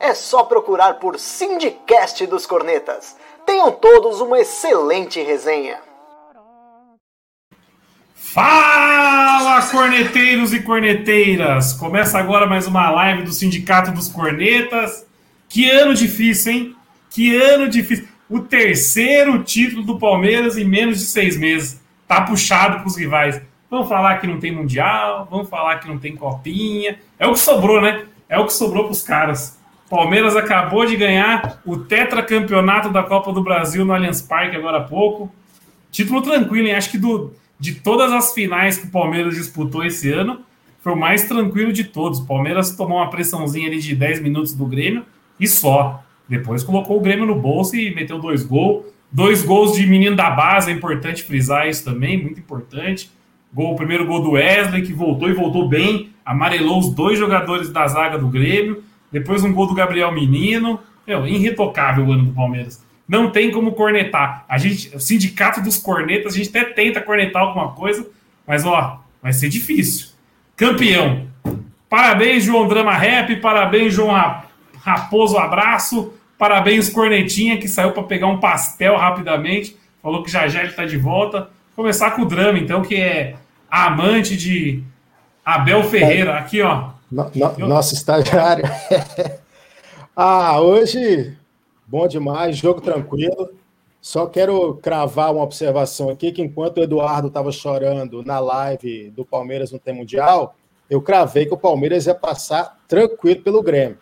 É só procurar por Sindicast dos Cornetas. Tenham todos uma excelente resenha. Fala, corneteiros e corneteiras! Começa agora mais uma live do Sindicato dos Cornetas. Que ano difícil, hein? Que ano difícil. O terceiro título do Palmeiras em menos de seis meses. Tá puxado para os rivais. Vamos falar que não tem Mundial, vamos falar que não tem Copinha. É o que sobrou, né? É o que sobrou para os caras. Palmeiras acabou de ganhar o tetracampeonato da Copa do Brasil no Allianz Parque agora há pouco. Título tranquilo, hein? Acho que do, de todas as finais que o Palmeiras disputou esse ano, foi o mais tranquilo de todos. O Palmeiras tomou uma pressãozinha ali de 10 minutos do Grêmio e só. Depois colocou o Grêmio no bolso e meteu dois gols. Dois gols de menino da base, é importante frisar isso também, muito importante. Gol, o primeiro gol do Wesley, que voltou e voltou bem, amarelou os dois jogadores da zaga do Grêmio. Depois um gol do Gabriel Menino. Meu, irretocável o ano do Palmeiras. Não tem como cornetar. A gente, o sindicato dos cornetas, a gente até tenta cornetar alguma coisa, mas ó, vai ser difícil. Campeão. Parabéns, João Drama Rap. Parabéns, João Raposo Abraço. Parabéns, Cornetinha, que saiu para pegar um pastel rapidamente. Falou que já já ele está de volta. Começar com o drama, então, que é amante de Abel Ferreira. Aqui, ó. No, estagiário. ah, hoje, bom demais, jogo tranquilo. Só quero cravar uma observação aqui, que enquanto o Eduardo estava chorando na live do Palmeiras no Tem Mundial, eu cravei que o Palmeiras ia passar tranquilo pelo Grêmio.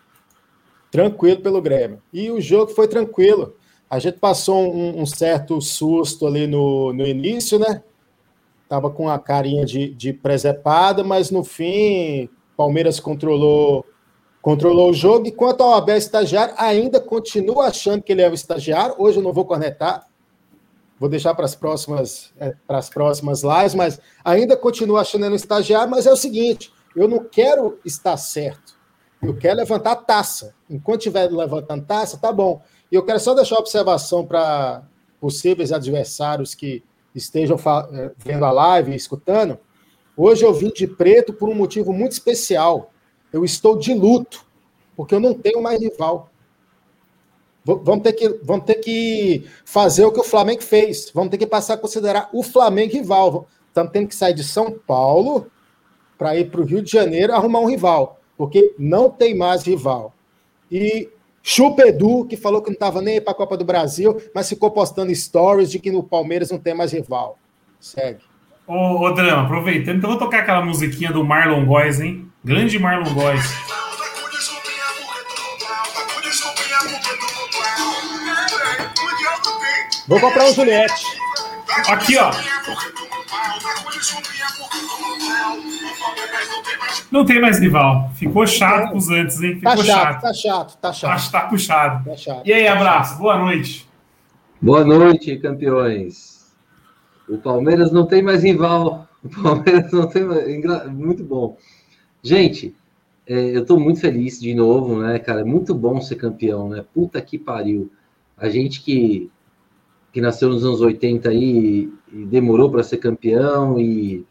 Tranquilo pelo Grêmio. E o jogo foi tranquilo. A gente passou um, um certo susto ali no, no início, né? Tava com a carinha de, de presepada, mas no fim Palmeiras controlou controlou o jogo, e quanto ao Abel estagiário, ainda continua achando que ele é o estagiário. Hoje eu não vou cornetar, vou deixar para as próximas, é, para as próximas lives, mas ainda continua achando ele um estagiário, mas é o seguinte: eu não quero estar certo. Eu quero levantar taça. Enquanto estiver levantando taça, tá bom. E eu quero só deixar uma observação para possíveis adversários que estejam é, vendo a live e escutando. Hoje eu vim de preto por um motivo muito especial. Eu estou de luto, porque eu não tenho mais rival. Vamos ter, que, vamos ter que fazer o que o Flamengo fez. Vamos ter que passar a considerar o Flamengo rival. Estamos tendo que sair de São Paulo para ir para o Rio de Janeiro arrumar um rival, porque não tem mais rival. E Chupa Edu, que falou que não estava nem para a Copa do Brasil, mas ficou postando stories de que no Palmeiras não tem mais rival. Segue. Ô, ô Drama, aproveitando, então vou tocar aquela musiquinha do Marlon Góes, hein? Grande Marlon Góes. Vou comprar um Juliette. Aqui, ó. Não tem mais rival. Ficou chato com os antes, hein? Ficou tá chato, chato, Tá chato, tá chato. Acho que tá puxado. Tá chato. E aí, abraço. Boa noite. Boa noite, campeões. O Palmeiras não tem mais rival. O Palmeiras não tem mais. Muito bom. Gente, é, eu estou muito feliz de novo, né, cara? É muito bom ser campeão, né? Puta que pariu. A gente que, que nasceu nos anos 80 aí e demorou para ser campeão e,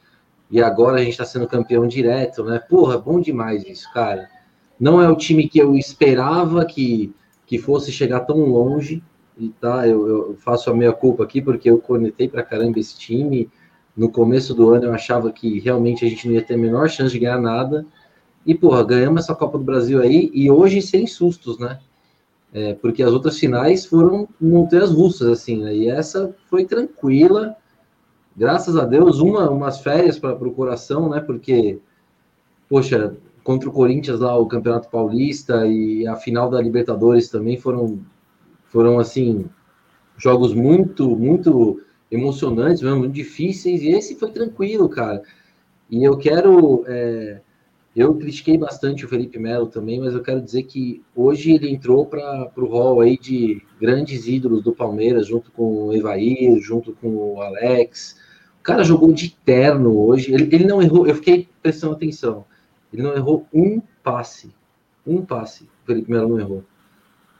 e agora a gente está sendo campeão direto, né? Porra, bom demais isso, cara. Não é o time que eu esperava que, que fosse chegar tão longe, e tá, eu, eu, faço a minha culpa aqui porque eu conectei para caramba esse time. No começo do ano eu achava que realmente a gente não ia ter a menor chance de ganhar nada. E, porra, ganhamos essa Copa do Brasil aí e hoje sem sustos, né? É, porque as outras finais foram montanhas russas, assim, né? E essa foi tranquila, graças a Deus, uma, umas férias para o coração, né? Porque, poxa, contra o Corinthians lá, o Campeonato Paulista e a final da Libertadores também foram foram, assim, jogos muito, muito emocionantes, muito difíceis, e esse foi tranquilo, cara. E eu quero é, Eu critiquei bastante o Felipe Melo também, mas eu quero dizer que hoje ele entrou para o rol aí de grandes ídolos do Palmeiras, junto com o Evair, junto com o Alex. O cara jogou de terno hoje. Ele, ele não errou, eu fiquei prestando atenção. Ele não errou um passe. Um passe. O Felipe Melo não errou.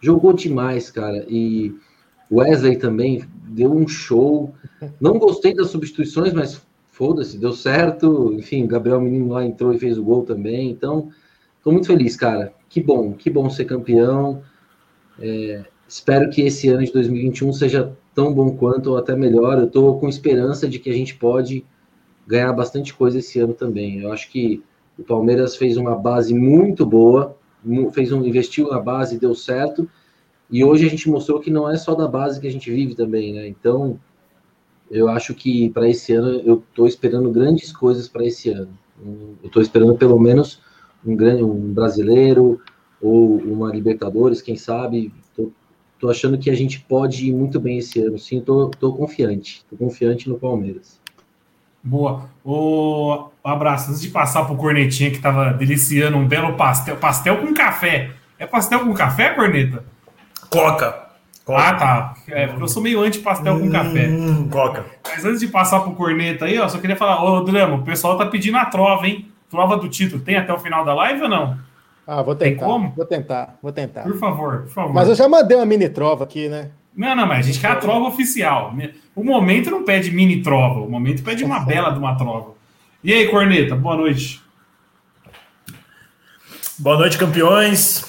Jogou demais, cara. E Wesley também deu um show. Não gostei das substituições, mas foda-se, deu certo. Enfim, Gabriel Menino lá entrou e fez o gol também. Então, estou muito feliz, cara. Que bom, que bom ser campeão. É, espero que esse ano de 2021 seja tão bom quanto ou até melhor. Eu estou com esperança de que a gente pode ganhar bastante coisa esse ano também. Eu acho que o Palmeiras fez uma base muito boa, fez um investiu na base, deu certo. E hoje a gente mostrou que não é só da base que a gente vive também, né? Então, eu acho que para esse ano eu estou esperando grandes coisas para esse ano. Eu estou esperando pelo menos um grande um brasileiro ou uma Libertadores, quem sabe. Estou achando que a gente pode ir muito bem esse ano. Sim, estou confiante. Confiante no Palmeiras. Boa. O abraço. Antes de passar para o Cornetinha que estava deliciando um belo pastel. Pastel com café. É pastel com café, Corneta? Coca. Coca. Ah, tá. É, porque eu sou meio anti-pastel hum, com café. Coca. Mas antes de passar pro corneta aí, ó, só queria falar, ô Drama, o pessoal tá pedindo a trova, hein? Trova do título. Tem até o final da live ou não? Ah, vou tentar. Tem como? Vou tentar, vou tentar. Por favor, por favor. Mas eu já mandei uma mini trova aqui, né? Não, não, mas a gente quer a trova oficial. O momento não pede mini trova, o momento pede uma bela de uma trova. E aí, Corneta, boa noite. Boa noite, campeões.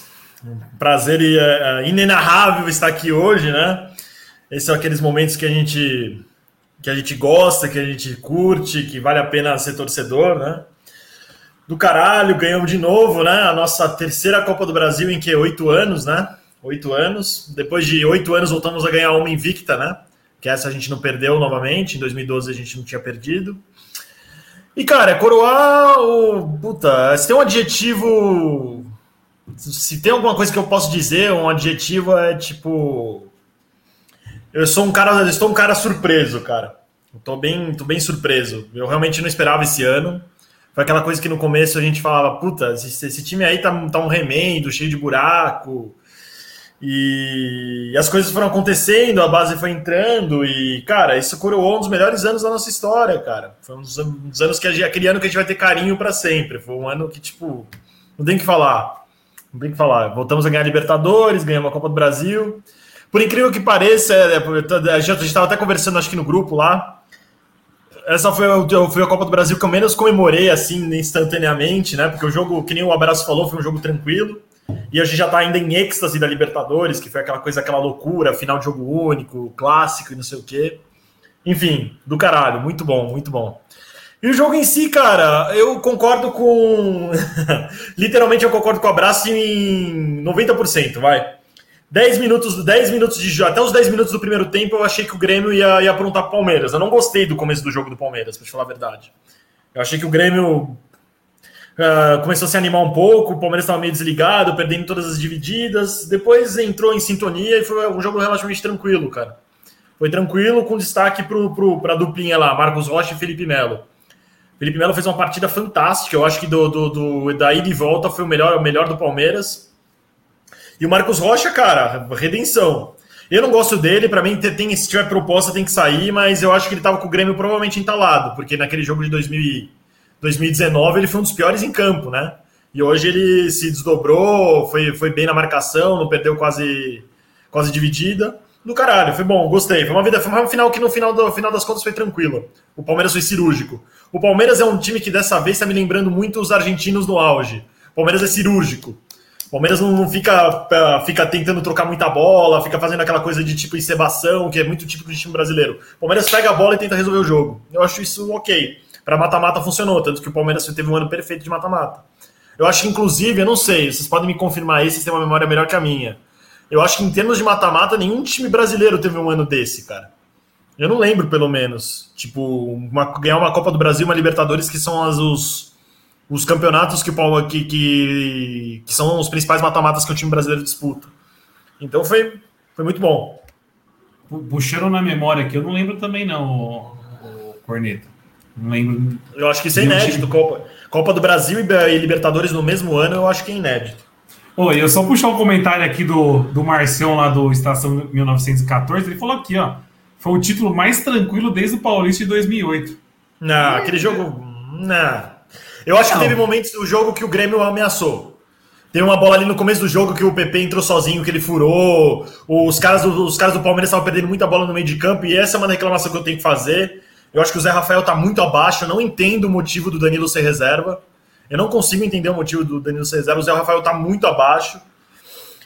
Prazer uh, inenarrável estar aqui hoje, né? Esses são aqueles momentos que a gente que a gente gosta, que a gente curte, que vale a pena ser torcedor, né? Do caralho, ganhamos de novo, né? A nossa terceira Copa do Brasil em que oito anos, né? Oito anos. Depois de oito anos voltamos a ganhar uma invicta, né? Que essa a gente não perdeu novamente. Em 2012 a gente não tinha perdido. E, cara, é coroar o. Puta, se tem um adjetivo se tem alguma coisa que eu posso dizer, um adjetivo é tipo. Eu sou um cara. Eu estou um cara surpreso, cara. Eu tô bem, tô bem surpreso. Eu realmente não esperava esse ano. Foi aquela coisa que no começo a gente falava, puta, esse, esse time aí tá, tá um remendo, cheio de buraco. E, as coisas foram acontecendo, a base foi entrando, e, cara, isso coroou um dos melhores anos da nossa história, cara. Foi um dos, anos que a, aquele ano que a gente vai ter carinho para sempre. Foi um ano que, tipo, não tem que falar não tem que falar. Voltamos a ganhar Libertadores, ganhamos a Copa do Brasil. Por incrível que pareça, é, é, a gente estava até conversando, acho que no grupo lá. Essa foi, foi a Copa do Brasil que eu menos comemorei, assim, instantaneamente, né? Porque o jogo, que nem o Abraço falou, foi um jogo tranquilo. E a gente já está ainda em êxtase da Libertadores, que foi aquela coisa, aquela loucura, final de jogo único, clássico e não sei o quê. Enfim, do caralho, muito bom, muito bom. E o jogo em si, cara, eu concordo com. Literalmente eu concordo com o abraço em 90%, vai. 10 minutos, 10 minutos de até os 10 minutos do primeiro tempo eu achei que o Grêmio ia, ia aprontar pro Palmeiras. Eu não gostei do começo do jogo do Palmeiras, pra te falar a verdade. Eu achei que o Grêmio uh, começou a se animar um pouco, o Palmeiras estava meio desligado, perdendo todas as divididas. Depois entrou em sintonia e foi um jogo relativamente tranquilo, cara. Foi tranquilo, com destaque pro, pra duplinha lá, Marcos Rocha e Felipe Melo. Felipe Melo fez uma partida fantástica. Eu acho que do, do, do, da ida e volta foi o melhor, o melhor do Palmeiras. E o Marcos Rocha, cara, redenção. Eu não gosto dele, para mim, tem, se tiver proposta tem que sair, mas eu acho que ele estava com o Grêmio provavelmente entalado, porque naquele jogo de 2000, 2019 ele foi um dos piores em campo, né? E hoje ele se desdobrou, foi, foi bem na marcação, não perdeu quase, quase dividida do caralho, foi bom, gostei. Foi uma vida, foi uma final que no final, do, final das contas foi tranquila. O Palmeiras foi cirúrgico. O Palmeiras é um time que dessa vez está me lembrando muito os argentinos no auge. O Palmeiras é cirúrgico. O Palmeiras não, não fica, fica tentando trocar muita bola, fica fazendo aquela coisa de tipo encebação, que é muito típico de time brasileiro. O Palmeiras pega a bola e tenta resolver o jogo. Eu acho isso ok. Para mata-mata funcionou, tanto que o Palmeiras teve um ano perfeito de mata-mata. Eu acho que, inclusive, eu não sei, vocês podem me confirmar aí, vocês têm uma memória melhor que a minha. Eu acho que em termos de mata-mata, nenhum time brasileiro teve um ano desse, cara. Eu não lembro, pelo menos. Tipo, uma, ganhar uma Copa do Brasil, uma Libertadores, que são as, os, os campeonatos que, que, que, são os principais mata-matas que o time brasileiro disputa. Então foi, foi muito bom. Puxando na memória aqui, eu não lembro também, não, o Corneta. Não lembro. Eu acho que isso é inédito. Copa, Copa do Brasil e Libertadores no mesmo ano, eu acho que é inédito. Oi, eu só puxar um comentário aqui do, do Marcião lá do Estação 1914. Ele falou aqui, ó. Foi o título mais tranquilo desde o Paulista de 2008. Não, aquele jogo. Não. Eu acho que teve momentos do jogo que o Grêmio ameaçou. Tem uma bola ali no começo do jogo que o PP entrou sozinho, que ele furou. Os caras os caras do Palmeiras estavam perdendo muita bola no meio de campo, e essa é uma reclamação que eu tenho que fazer. Eu acho que o Zé Rafael tá muito abaixo, eu não entendo o motivo do Danilo ser reserva. Eu não consigo entender o motivo do Danilo ser reserva. O Zé Rafael tá muito abaixo.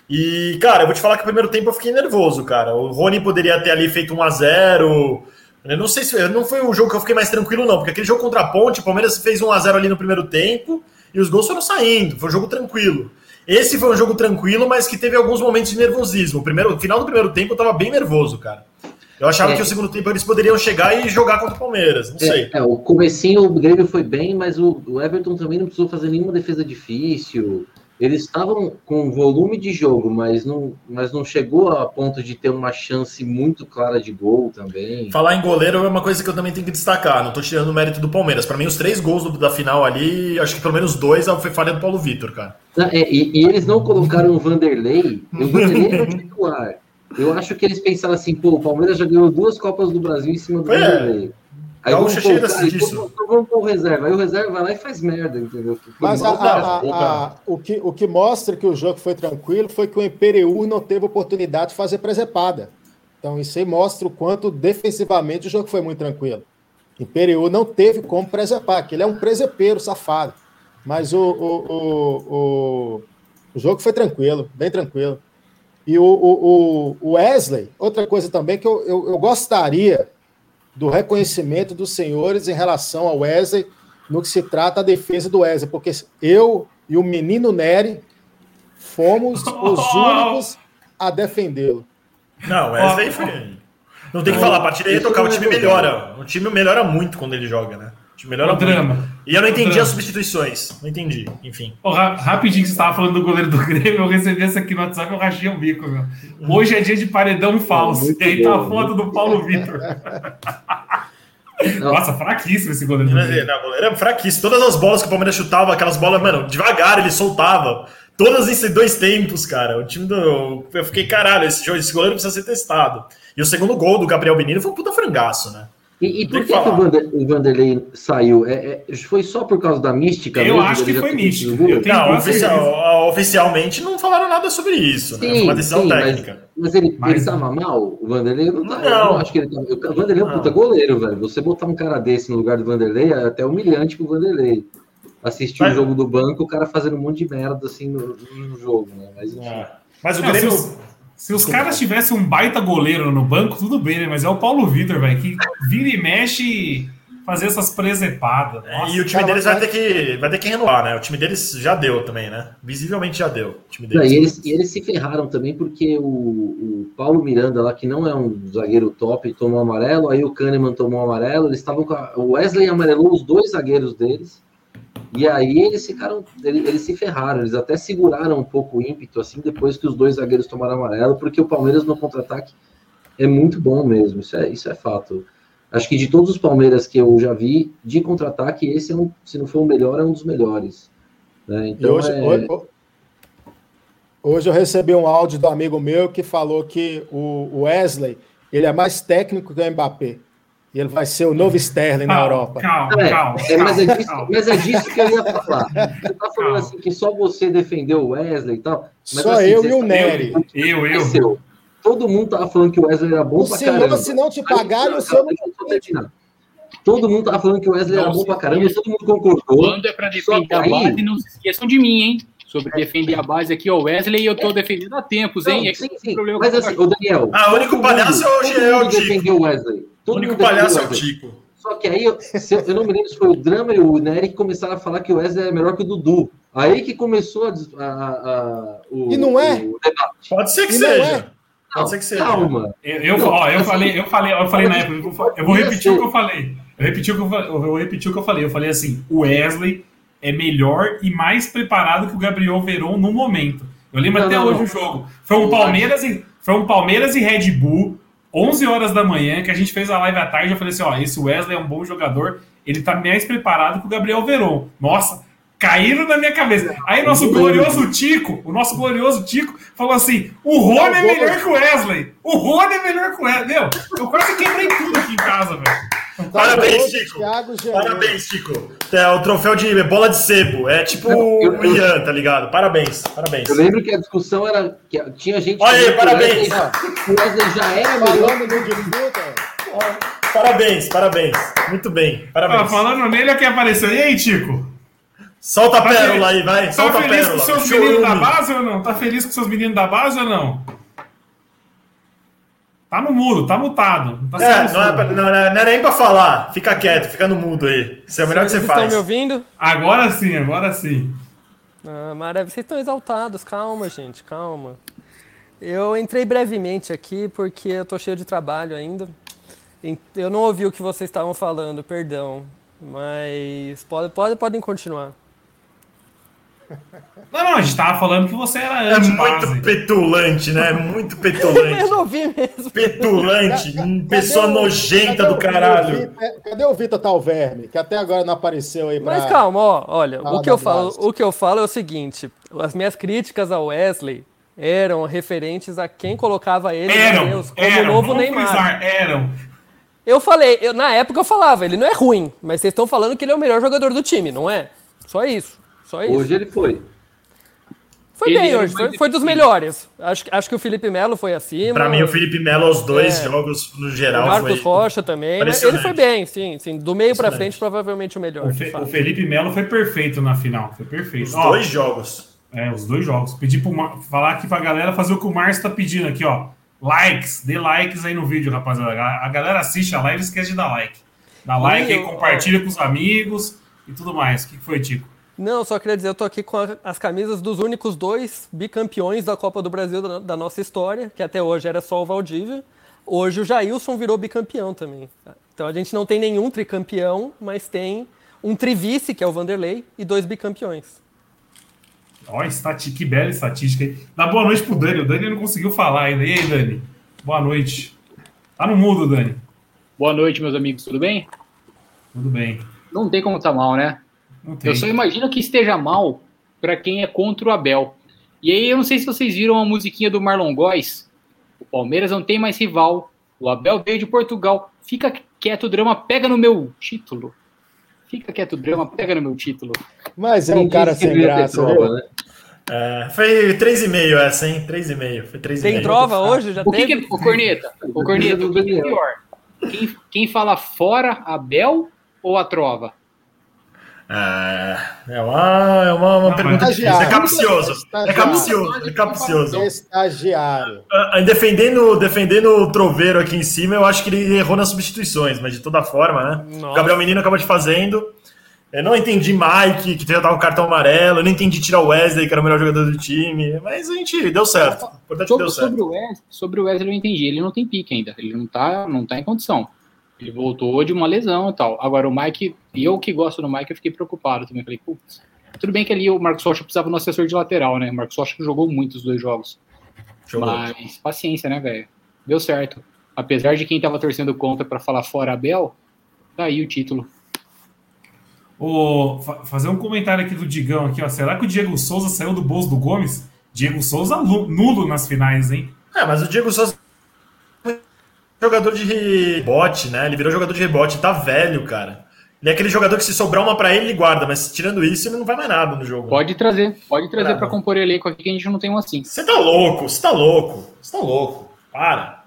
E, cara, eu vou te falar que no primeiro tempo eu fiquei nervoso, cara. O Rony poderia ter ali feito 1 a 0 Eu não sei se. Não foi um jogo que eu fiquei mais tranquilo, não, porque aquele jogo contra a Ponte, o Palmeiras fez 1 a 0 ali no primeiro tempo e os gols foram saindo. Foi um jogo tranquilo. Esse foi um jogo tranquilo, mas que teve alguns momentos de nervosismo. O primeiro, final do primeiro tempo eu tava bem nervoso, cara. Eu achava é. que o segundo tempo eles poderiam chegar e jogar contra o Palmeiras. Não é, sei. É, o comecinho o Grêmio foi bem, mas o, o Everton também não precisou fazer nenhuma defesa difícil. Eles estavam com volume de jogo, mas não, mas não chegou a ponto de ter uma chance muito clara de gol também. Falar em goleiro é uma coisa que eu também tenho que destacar. Não estou tirando o mérito do Palmeiras. Para mim, os três gols do, da final ali, acho que pelo menos dois foi falha do Paulo Vitor, cara. É, e, e, eles não colocaram o Vanderlei. O Vanderlei é titular. Eu acho que eles pensaram assim, pô, o Palmeiras já ganhou duas Copas do Brasil em cima do é. Vanderlei. Aí vamos colocar, disso. Então vamos pôr o reserva. Aí o reserva vai lá e faz merda, entendeu? Mas a, a, a, o, que, o que mostra que o jogo foi tranquilo foi que o Imperiur não teve oportunidade de fazer presepada. Então isso aí mostra o quanto defensivamente o jogo foi muito tranquilo. Imperiur não teve como presepar, que ele é um presepeiro safado. Mas o, o, o, o, o jogo foi tranquilo, bem tranquilo. E o, o, o Wesley, outra coisa também que eu, eu, eu gostaria do reconhecimento dos senhores em relação ao Wesley no que se trata da defesa do Wesley, porque eu e o menino Nery fomos os únicos a defendê-lo. Não, Wesley foi. Não tem que falar, a partir daí tocar, o time melhora. O time melhora muito quando ele joga, né? O time melhora o muito. drama. E eu não entendi as substituições. Não entendi, enfim. Oh, rapidinho que você estava falando do goleiro do Grêmio, eu recebi essa aqui no WhatsApp e eu rachei o bico, meu. Hoje é dia de paredão falso. e aí tá a foto do Paulo Vitor. Nossa, fraquíssimo esse goleiro. Não, não, goleiro é fraquíssimo. Todas as bolas que o Palmeiras chutava, aquelas bolas, mano, devagar ele soltava. Todas em dois tempos, cara. O time do. Eu fiquei, caralho, esse, jogo, esse goleiro precisa ser testado. E o segundo gol do Gabriel Menino foi um puta frangaço, né? E, e por que, que o, Vander, o, Vanderlei saiu? É, é, foi só por causa da mística? Eu acho que foi mística. Não, oficial, oficialmente não falaram nada sobre isso. Sim, né? Foi uma decisão sim, técnica. Mas, mas ele, mas... ele tava mal? O Vanderlei não tava. Não. Eu não acho que ele tava. O Vanderlei é um puta goleiro, velho. Você botar um cara desse no lugar do Vanderlei é até humilhante pro Vanderlei. Assistir mas... o jogo do banco, o cara fazendo um monte de merda assim no, no jogo, né? Mas, é. mas o Grêmio. Se os caras tivessem um baita goleiro no banco, tudo bem, né? Mas é o Paulo Vitor, velho, que vira e mexe fazer essas presepadas. Nossa, e o time deles vai ter, que, vai ter que renovar, né? O time deles já deu também, né? Visivelmente já deu. Não, e, eles, e eles se ferraram também porque o, o, Paulo Miranda lá, que não é um zagueiro top, tomou amarelo, aí o Kahneman tomou amarelo, eles estavam com a, o Wesley amarelou os dois zagueiros deles. E aí eles ficaram, eles, eles, se ferraram, eles até seguraram um pouco o ímpeto, assim, depois que os dois zagueiros tomaram amarelo, porque o Palmeiras no contra-ataque é muito bom mesmo, isso é, isso é fato. Acho que de todos os Palmeiras que eu já vi, de contra-ataque, esse é um, se não for o melhor, é um dos melhores. Né? Então, hoje, é... hoje, hoje, eu recebi um áudio do amigo meu que falou que o Wesley ele é mais técnico que o Mbappé. E ele vai ser o novo Sterling calma, na Europa. Calma, é, calma, é, mas, é disso, mas, é disso, que eu ia falar. Você tá falando calma. assim que só você defendeu o Wesley e tal. Mas, só assim, eu e o Nery. Eu, eu. eu. Todo mundo tava falando que o Wesley era bom o pra senhor, caramba. Se não te pagarem, o senhor não Todo mundo tava falando que o Wesley não, era bom pra caramba, todo mundo concordou. Quando é pra defender a base, não se esqueçam de mim, hein? Sobre defender a base aqui, o Wesley, eu tô defendendo há tempos, hein? Não, sim, sim. Mas assim, o Daniel. Ah, o único palhaço é o defendeu o Wesley. Todo o único palhaço é o Tico. Só que aí, eu, eu não me lembro se foi o Drama e o Nery que começaram a falar que o Wesley é melhor que o Dudu. Aí que começou a, a, a o, e não é? O debate. Pode ser que e seja. É. Pode ser que seja. Calma. Eu, eu, não, ó, eu, assim, falei, eu falei, eu falei na época, eu vou, eu vou repetir o que eu falei. Eu repeti o que eu, eu vou repetir o que eu falei. Eu falei assim: o Wesley é melhor e mais preparado que o Gabriel Veron no momento. Eu lembro não, até não, hoje o jogo. Foi um Palmeiras e foi um Palmeiras e Red Bull. 11 horas da manhã, que a gente fez a live à tarde, eu falei assim, ó, esse Wesley é um bom jogador, ele tá mais preparado que o Gabriel Veron. Nossa, caíram na minha cabeça. Aí nosso glorioso Tico, o nosso glorioso Tico, falou assim: o Rony é melhor que o Wesley. O Rony é melhor que o Wesley. Meu, eu quase quebrei tudo aqui em casa, velho. Parabéns, Chico. Parabéns, Chico. É o troféu de bola de sebo. É tipo o Ian, tá ligado? Parabéns, parabéns. Eu lembro que a discussão era que tinha gente. Olha aí, parabéns. O Wesley já era melhor no Parabéns, parabéns. Muito bem. Parabéns. Ah, falando nele, quem apareceu. E aí, Tico? Solta a pérola aí, vai. Tá Solta feliz a pérola. com seus meninos da base ou não? Tá feliz com seus meninos da base ou não? Tá no mudo, tá mutado. Tá é, não, é pra, não, não, é nem pra falar. Fica quieto, fica no mudo aí. Isso é o melhor que você faz. Vocês estão me ouvindo? Agora sim, agora sim. Ah, maravilha. Vocês estão exaltados. Calma, gente, calma. Eu entrei brevemente aqui porque eu tô cheio de trabalho ainda. Eu não ouvi o que vocês estavam falando, perdão. Mas pode, pode, podem continuar. Não, não, a gente tava falando que você era É muito petulante, né? Muito petulante. eu não vi mesmo. Petulante, cadê, pessoa cadê nojenta do caralho. Cadê o Vitor Talverme? Que até agora não apareceu aí pra... Mas calma, ó, olha, o que, eu falo, o que eu falo é o seguinte: as minhas críticas ao Wesley eram referentes a quem colocava ele eram, Deus, como eram, novo Neymar. Frisar, eram. Eu falei, eu, na época eu falava, ele não é ruim, mas vocês estão falando que ele é o melhor jogador do time, não é? Só isso. Só isso. Hoje ele foi. Foi ele bem hoje, foi, foi, dos melhores. Acho, acho que o Felipe Melo foi acima. Pra mim, o Felipe Melo, os dois é. jogos no geral. O Marcos foi... Rocha também. Ele foi bem, sim, sim. Do meio pra frente, provavelmente o melhor. O, Fe, o Felipe Melo foi perfeito na final. Foi perfeito. Os ó, dois jogos. É, os dois jogos. Pedi pro Mar... falar aqui pra galera fazer o que o Márcio tá pedindo aqui, ó. Likes, dê likes aí no vídeo, rapaziada. A galera assiste a live e esquece de dar like. Dá like aí, compartilha com os amigos e tudo mais. O que foi, Tico? Não, só queria dizer, eu tô aqui com a, as camisas dos únicos dois bicampeões da Copa do Brasil da, da, nossa história, que até hoje era só o Valdívia. Hoje o Jailson virou bicampeão também. Então a gente não tem nenhum tricampeão, mas tem um trivice, que é o Vanderlei, e dois bicampeões. Ó, que bela estatística aí. Dá boa noite pro Dani. O Dani não conseguiu falar ainda. E aí, Dani? Boa noite. Tá no mudo, Dani. Boa noite, meus amigos. Tudo bem? Tudo bem. Não tem como estar tá mal, né? Eu só imagino que esteja mal para quem é contra o Abel. E aí, eu não sei se vocês viram a musiquinha do Marlon Góes. O Palmeiras não tem mais rival. O Abel veio de Portugal. Fica quieto, drama, pega no meu título. Fica quieto, drama, pega no meu título. Mas é um cara sem graça, viu? Né? É, foi 3,5 essa, hein? 3,5. Foi 3,5. Tem trova hoje? Já o que, que O Corneta, o Corneta, o que, que é pior? Quem, quem fala fora, Abel ou a trova? É, é uma, é uma, uma pergunta difícil. É capcioso. É capcioso. É capcioso. Estagiário. Uh, defendendo, defendendo o Troveiro aqui em cima, eu acho que ele errou nas substituições, mas de toda forma, né? Nossa. O Gabriel Menino acabou de fazendo. Eu não entendi Mike, que já tava com cartão amarelo. Eu não entendi tirar o Wesley, que era o melhor jogador do time. Mas a gente deu certo. O sobre, deu certo. Sobre o, Wesley, sobre o Wesley, eu entendi. Ele não tem pique ainda. Ele não tá, não tá em condição. Ele voltou de uma lesão e tal. Agora, o Mike, e eu que gosto do Mike, eu fiquei preocupado também. Falei, putz, tudo bem que ali o Marcos Rocha precisava do assessor de lateral, né? O Marcos Rocha jogou muito os dois jogos. Jogou. Mas paciência, né, velho? Deu certo. Apesar de quem tava torcendo contra para falar fora Abel, tá aí o título. O, fazer um comentário aqui do Digão aqui, ó. Será que o Diego Souza saiu do bolso do Gomes? Diego Souza nulo nas finais, hein? É, mas o Diego Souza jogador de rebote, né? Ele virou jogador de rebote, tá velho, cara. Ele é aquele jogador que se sobrar uma para ele, ele guarda, mas tirando isso, ele não vai mais nada no jogo. Pode trazer, pode trazer para compor elenco aqui que a gente não tem um assim. Você tá louco, você tá louco, você tá louco. Para.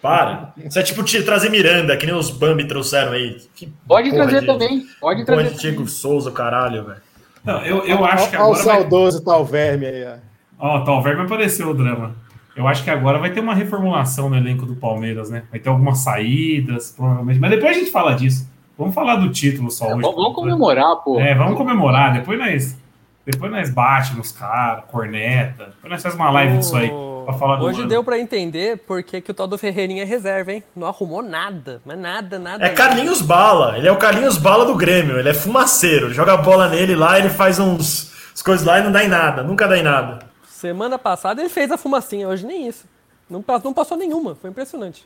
Para. Você é tipo trazer Miranda, que nem os Bambi trouxeram aí. Que pode trazer de, também, pode trazer. de Diego Souza, caralho, velho. Não, eu, eu acho que agora. Olha o saudoso vai... Talverme aí, ó. Ó, oh, Talverme apareceu o drama. Eu acho que agora vai ter uma reformulação no elenco do Palmeiras, né? Vai ter algumas saídas, provavelmente. Mas depois a gente fala disso. Vamos falar do título só é, hoje. Vamos comemorar, pô. É, vamos comemorar. Depois nós, depois nós bate nos caras, corneta. Depois nós faz uma live disso aí. Pra falar do Hoje ano. deu pra entender porque que o tal do Ferreirinha é reserva, hein? Não arrumou nada, mas nada, nada. É Carlinhos Bala. Ele é o Carlinhos Bala do Grêmio. Ele é fumaceiro. Ele joga a bola nele lá, ele faz uns as coisas lá e não dá em nada. Nunca dá em nada. Semana passada ele fez a fumacinha, hoje nem isso. Não, não passou nenhuma, foi impressionante.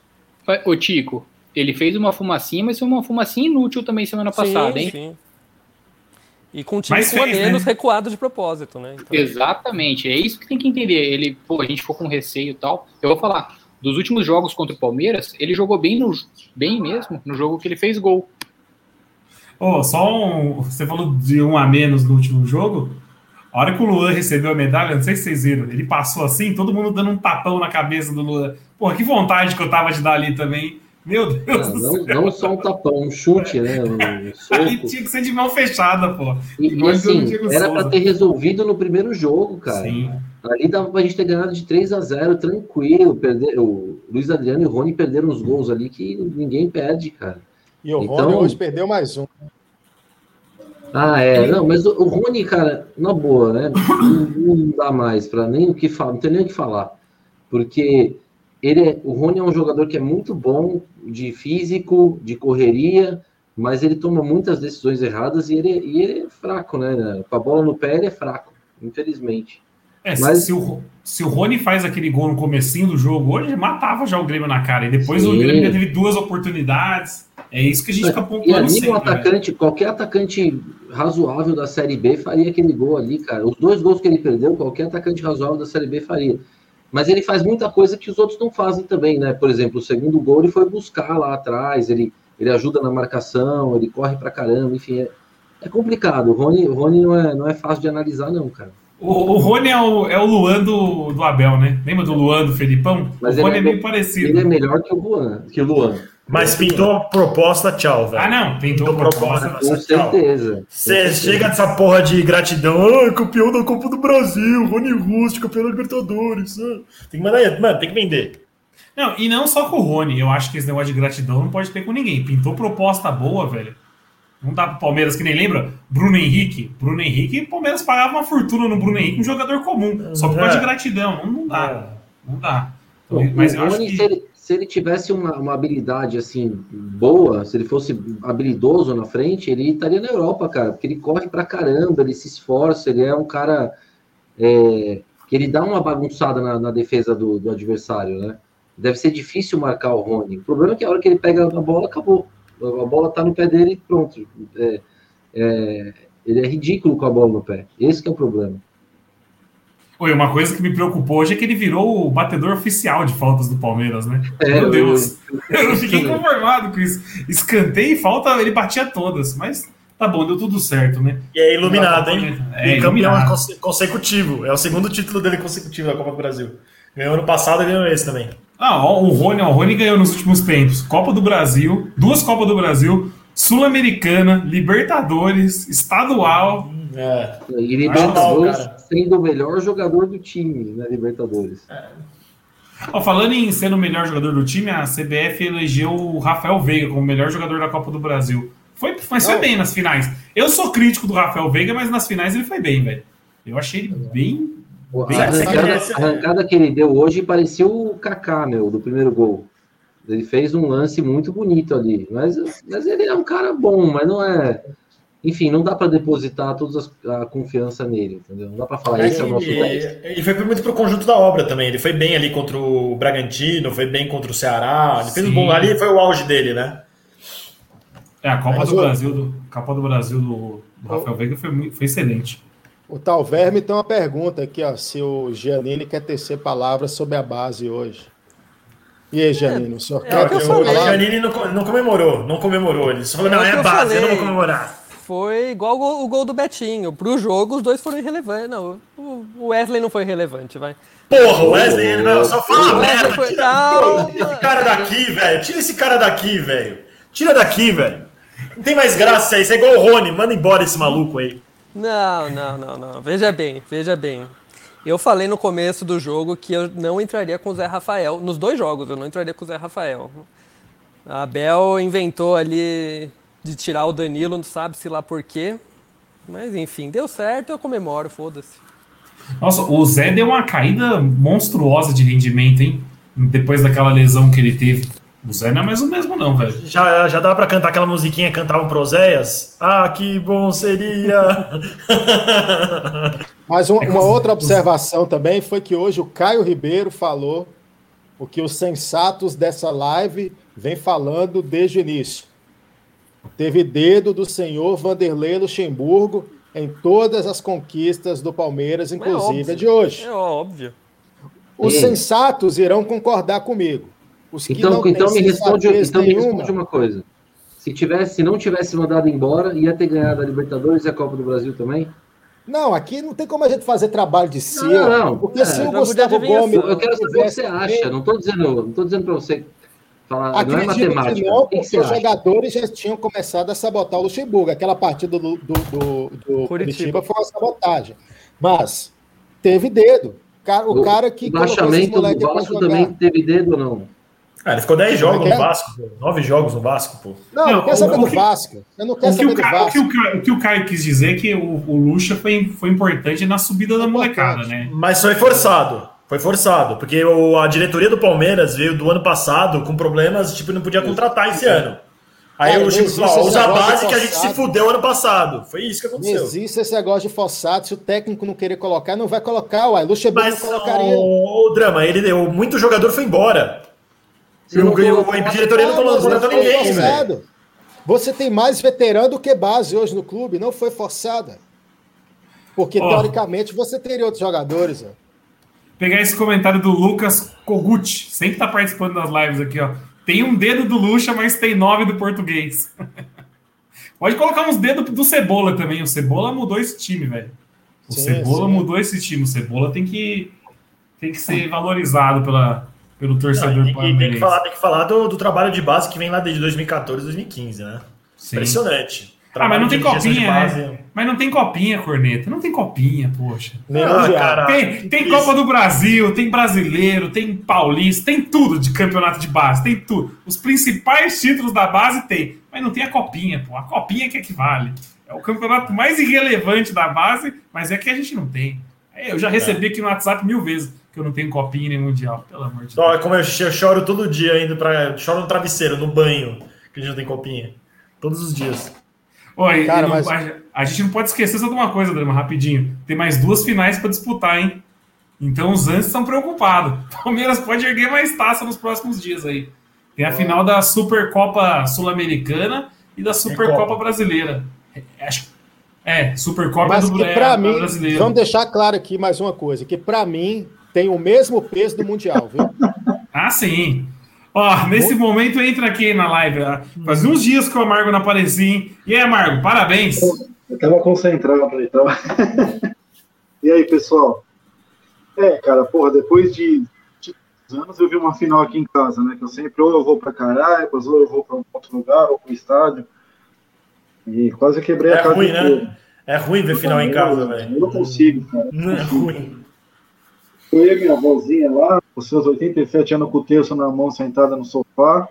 Ô Tico, ele fez uma fumacinha, mas foi uma fumacinha inútil também semana passada, sim, hein? sim. E com o time Mas com a fez, menos né? recuado de propósito, né? Então, Exatamente, é isso que tem que entender. Ele, pô, a gente ficou com receio e tal. Eu vou falar, dos últimos jogos contra o Palmeiras, ele jogou bem no bem mesmo no jogo que ele fez gol. Ô, só um. Você falou de um a menos no último jogo. A hora que o Luan recebeu a medalha, não sei se vocês viram, ele passou assim, todo mundo dando um tapão na cabeça do Luan. Porra, que vontade que eu tava de dar ali também. Meu Deus Ah, do não, céu. não só um tapão, um chute, né? Um Ali tinha que ser de mão fechada, pô. E, e assim, era Souza. pra ter resolvido no primeiro jogo, cara. Sim. Ali dava pra gente ter ganhado de 3 a 0 tranquilo. Perder, o Luiz Adriano e o Rony perderam uns gols ali que ninguém perde, cara. E o Então- Rony hoje perdeu mais um. Ah, é. Não, mas o, o Rony, cara, na boa, né? Não, não dá mais para nem o que falar, não tem nem o que falar. Porque ele é, o Rony é um jogador que é muito bom de físico, de correria, mas ele toma muitas decisões erradas e ele, e ele é fraco, né? Com a bola no pé, ele é fraco, infelizmente. É, Mas- se, o, se o Rony faz aquele gol no comecinho do jogo hoje, matava já o Grêmio na cara. E depois o Sim. Grêmio já teve duas oportunidades. É isso que a gente fica E pontuando ali sempre. um né? atacante, qualquer atacante razoável da Série B faria aquele gol ali, cara. Os dois gols que ele perdeu, qualquer atacante razoável da Série B faria. Mas ele faz muita coisa que os outros não fazem também, né? Por exemplo, o segundo gol ele foi buscar lá atrás, ele, ele ajuda na marcação, ele corre pra caramba, enfim, é, é complicado. O Rony, o Rony não, é, não é fácil de analisar, não, cara. O, o Rony é o, é o Luan do, do Abel, né? Lembra do Luan do Felipão? Mas o Rony é é meio me- parecido. Ele é melhor que o Luan. Que o Luan. Mas pintou proposta, tchau, velho. Ah, não, tentou Pintou proposta. proposta. Com Tchau. certeza. Você chega dessa porra de gratidão, ah, campeão da Copa do Brasil, Rony Rust, campeão da Libertadores. ah. Tem que mandar, mano, tem que vender. Não, e não só com o Rony. Eu acho que esse negócio de gratidão não pode ter com ninguém. Pintou proposta boa, velho. Não dá pro Palmeiras, que nem lembra? Bruno Henrique. Bruno Henrique, o Palmeiras pagava uma fortuna no Bruno Henrique, um jogador comum. Só por causa É. de gratidão. Não, não dá. Não dá. O- Mas eu acho Rony, que. se, ele, se ele tivesse uma, uma habilidade assim boa, se ele fosse habilidoso na frente, ele estaria na Europa, cara, porque ele corre pra caramba, ele se esforça, ele é um cara é, que ele dá uma bagunçada na, na defesa do, do adversário, né? Deve ser difícil marcar o Rony. O problema é que a hora que ele pega a bola, acabou. A bola tá no pé dele e pronto. É, é, ele é ridículo com a bola no pé. Esse que é o problema. Oi, uma coisa que me preocupou hoje é que ele virou o batedor oficial de faltas do Palmeiras, né? É, Meu eu- Deus. Eu não fiquei conformado com isso. Escanteio e falta, ele batia todas. Mas tá bom, deu tudo certo, né? E é iluminado, hein? É, e campeão iluminado. conse- consecutivo. É o segundo título dele consecutivo da Copa do Brasil. Ganhou ano passado e ganhou esse também. Ah, o Rony, o Rony ganhou nos últimos tempos Copa do Brasil, duas Copas do Brasil, Sul-Americana, Libertadores, Estadual. É. E Libertadores sendo o melhor jogador do time na Libertadores. Ó, falando em ser o melhor jogador do time, a CBF elegeu o Rafael Veiga como o melhor jogador da Copa do Brasil. Foi, mas foi Não. bem nas finais. Eu sou crítico do Rafael Veiga, mas nas finais ele foi bem, velho. Eu achei ele bem. A Bem, arrancada, a arrancada que ele deu hoje parecia o Kaká, meu, do primeiro gol. Ele fez um lance muito bonito ali. Mas, mas ele é um cara bom, mas não é. Enfim, não dá para depositar toda a confiança nele, entendeu? Não dá para falar, esse é o nosso 10. E, e foi muito pro conjunto da obra também. Ele foi bem ali contra o Bragantino, foi bem contra o Ceará. Ele fez um bom ali, foi o auge dele, né? É, a Copa Mas do Brasil do, Copa do Brasil do, do Rafael Veiga foi, foi excelente. O Tal Verme tem uma pergunta aqui, ó, se o Giannini quer tecer palavras sobre a base hoje. E aí, Giannini, o senhor é quer o que eu falei. O? Janine não, não comemorou, não comemorou. Ele só falou, É não, que é eu base, eu não falei. vou comemorar. Foi igual o gol, o gol do Betinho. Pro jogo, os dois foram irrelevantes. Não, o Wesley não foi relevante, vai. Porra, o Wesley, ele não, só fala merda. foi. Tira esse cara daqui, velho. Tira esse cara daqui, velho. Tira daqui, velho. Não tem mais graça isso aí. Isso é igual o Rony. Manda embora esse maluco aí. Não, não, não, não. Veja bem, veja bem. Eu falei no começo do jogo que eu não entraria com o Zé Rafael. Nos dois jogos eu não entraria com o Zé Rafael. A Abel inventou ali de tirar o Danilo, não sabe-se lá por quê. Mas enfim, deu certo, eu comemoro, foda-se. Nossa, o Zé deu uma caída monstruosa de rendimento, hein? Depois daquela lesão que ele teve. O Zé não é mais o mesmo, não, velho. Já, já dava pra cantar aquela musiquinha que cantava pro Oséias? Ah, que bom seria. Mas uma, uma outra observação também foi que hoje o Caio Ribeiro falou o que os sensatos dessa live vem falando desde o início. Teve dedo do senhor Vanderlei Luxemburgo em todas as conquistas do Palmeiras, inclusive é a de hoje. É óbvio. Os Ei. sensatos irão concordar comigo. Os que Então, então, me responde, então me nenhuma, responde uma coisa. Se, tivesse, se não tivesse mandado embora, ia ter ganhado a Libertadores e a Copa do Brasil também? Não, aqui não tem como a gente fazer trabalho de si. Não, não, Porque é, se o Gustavo Gomes. Eu quero saber o que você acha. Não estou dizendo, não tô dizendo para você falar. não é Acredito matemática. que não, porque os acha? jogadores já tinham começado a sabotar o Luxemburgo. Aquela partida do, do, do, do Curitiba. Curitiba foi uma sabotagem. Mas teve dedo. O cara, o cara que o baixamento do Vasco também teve dedo ou não? Ah, ele ficou 10 Como jogos é no é? Vasco, pô. 9 jogos no Vasco, pô. Não, Não, não quer o- saber do que- Vasco. Eu não quero saber o, do Ca- o, que Vasco. o, Ca- o que o Caio quis dizer é que o, o Lucha foi, foi importante na subida da molecada, né? Mas foi forçado. Foi forçado, porque o- a diretoria do Palmeiras veio do ano passado com problemas, tipo, não podia contratar esse ano. Aí Cara, o Chico não falou, usa a base que a gente se fudeu ano passado. Foi isso que Não aconteceu. existe esse negócio de forçado. Se o técnico não querer colocar, não vai colocar. Uai, Luxemburgo Mas não colocaria. o, o drama, ele deu, muito jogador foi embora. Você E o, colocou- a diretoria não colocou foi ninguém, velho. Você tem mais veterano do que base hoje no clube. Não foi forçada. Porque, Ó. teoricamente, você teria outros jogadores. Ó. Pegar esse comentário do Lucas Kogut, sempre tá participando das lives aqui, ó. Tem um dedo do Lucha, mas tem nove do português. Pode colocar uns dedos do Cebola também. O Cebola mudou esse time, velho. O Sim, Cebola sim. mudou esse time. O Cebola tem que, tem que ser valorizado pela, pelo Não, torcedor e tem, que, tem que falar, tem que falar do, do trabalho de base que vem lá desde 2014, 2015, né? Sim. Impressionante. Ah, mas não tem copinha, base. né? Mas não tem copinha, Corneta. Não tem copinha, poxa. Ah, cara. Tem, tem. Copa do Brasil, tem brasileiro, tem paulista, tem tudo de campeonato de base, tem tudo. Os principais títulos da base tem, mas não tem a copinha, pô. A copinha que é que vale. É o campeonato mais irrelevante da base, mas é que a gente não tem. É, Eu já recebi aqui no WhatsApp mil vezes que eu não tenho copinha nem mundial, pelo amor de Deus. como eu, eu choro todo dia indo pra. Choro no travesseiro, no banho, que a gente não tem copinha. Todos os dias. Olha, Cara, não- mas- a, a gente não pode esquecer só de uma coisa, Drama, rapidinho. Tem mais duas finais para disputar, hein? Então os Antes estão preocupados. Palmeiras pode erguer mais taça nos próximos dias aí. Tem a final da Supercopa Sul-Americana e da Supercopa Copa. Brasileira. É, é, Supercopa Mas do que é, pra mim, Brasileira. vamos deixar claro aqui mais uma coisa, que pra mim tem o mesmo peso do Mundial, viu? Ah, sim. Ó, nesse momento entra aqui na live. ó. Fazia uns dias que o Amargo não aparecia, hein? E aí, Amargo, parabéns. Eu tava concentrado, então. e aí, pessoal? É, cara, porra, depois de, de anos eu vi uma final aqui em casa, né? Que eu sempre ou eu vou pra Caraibas, ou eu vou pra um outro lugar, ou pro estádio. E quase quebrei a É casa ruim, inteira. né? É ruim ver final em casa, velho. Eu não consigo, cara. Não é ruim. Eu e minha avózinha lá, os seus 87 anos com o terço na mão, sentada no sofá.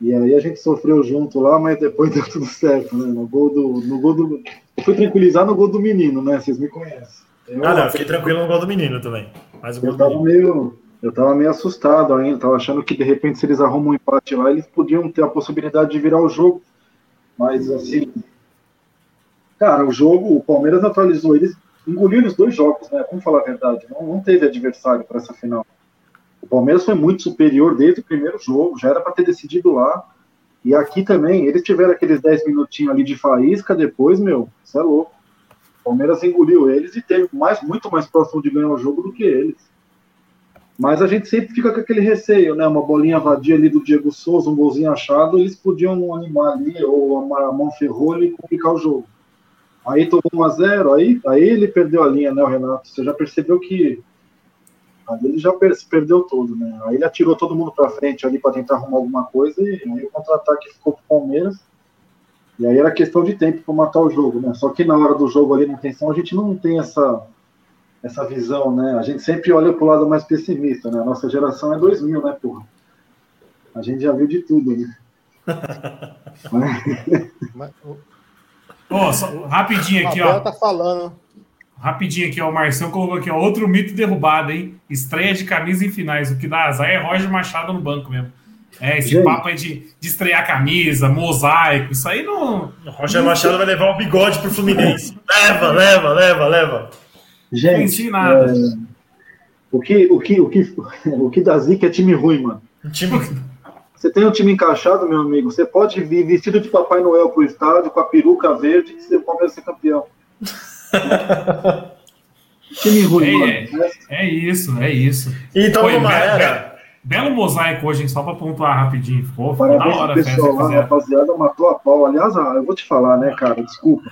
E aí a gente sofreu junto lá, mas depois deu tudo certo, né? No gol do. No gol do... Eu fui tranquilizar no gol do menino, né? Vocês me conhecem. Eu, Ah, não, fiquei tranquilo no gol do menino também. Mas o gol eu tava menino. meio. Eu tava meio assustado ainda, tava achando que de repente se eles arrumam um empate lá, eles podiam ter a possibilidade de virar o jogo. Mas assim. Cara, o jogo, o Palmeiras atualizou eles, engoliu os dois jogos, né? Vamos falar a verdade, não, não teve adversário para essa final. O Palmeiras foi muito superior desde o primeiro jogo, já era para ter decidido lá. E aqui também, eles tiveram aqueles 10 minutinhos ali de faísca depois, meu, isso é louco. O Palmeiras engoliu eles e teve mais, muito mais próximo de ganhar o jogo do que eles. Mas a gente sempre fica com aquele receio, né? Uma bolinha vadia ali do Diego Souza, um golzinho achado, eles podiam animar ali, ou a mão ferrou e complicar o jogo. Aí tomou 1 a 0 aí, aí ele perdeu a linha, né, o Renato? Você já percebeu que ali ele já perdeu todo, né? Aí ele atirou todo mundo para frente ali para tentar arrumar alguma coisa e aí o contra-ataque ficou pro Palmeiras. E aí era questão de tempo para matar o jogo, né? Só que na hora do jogo ali na intenção a gente não tem essa essa visão, né? A gente sempre olha pro lado mais pessimista, né? A nossa geração é 2000, né, porra? A gente já viu de tudo, né? Mas Ó, só- rapidinho aqui, ó. tá falando. Rapidinho aqui, ó. O Marção colocou aqui, ó. Outro mito derrubado, hein? Estreia de camisa em finais. O que dá azar é Roger Machado no banco mesmo. É, esse Gente. papo aí de, de estrear camisa, mosaico, isso aí não. O Roger Machado vai levar o bigode pro Fluminense. Leva, leva, leva, leva. Não Gente, ensina nada. é, O que, o que, o que, o que dá zica é time ruim, mano. Time. Você tem um time encaixado, meu amigo, você pode vir vestido de Papai Noel pro estádio com a peruca verde que você pode ser campeão. time ruim, É, mano. É isso, é isso. Então, Foi numa be- era. Belo mosaico hoje, hein? Só pra pontuar rapidinho. Ficou, ficou da hora pessoal lá, rapaziada matou a pau. Aliás, ah, eu vou te falar, né, cara, desculpa.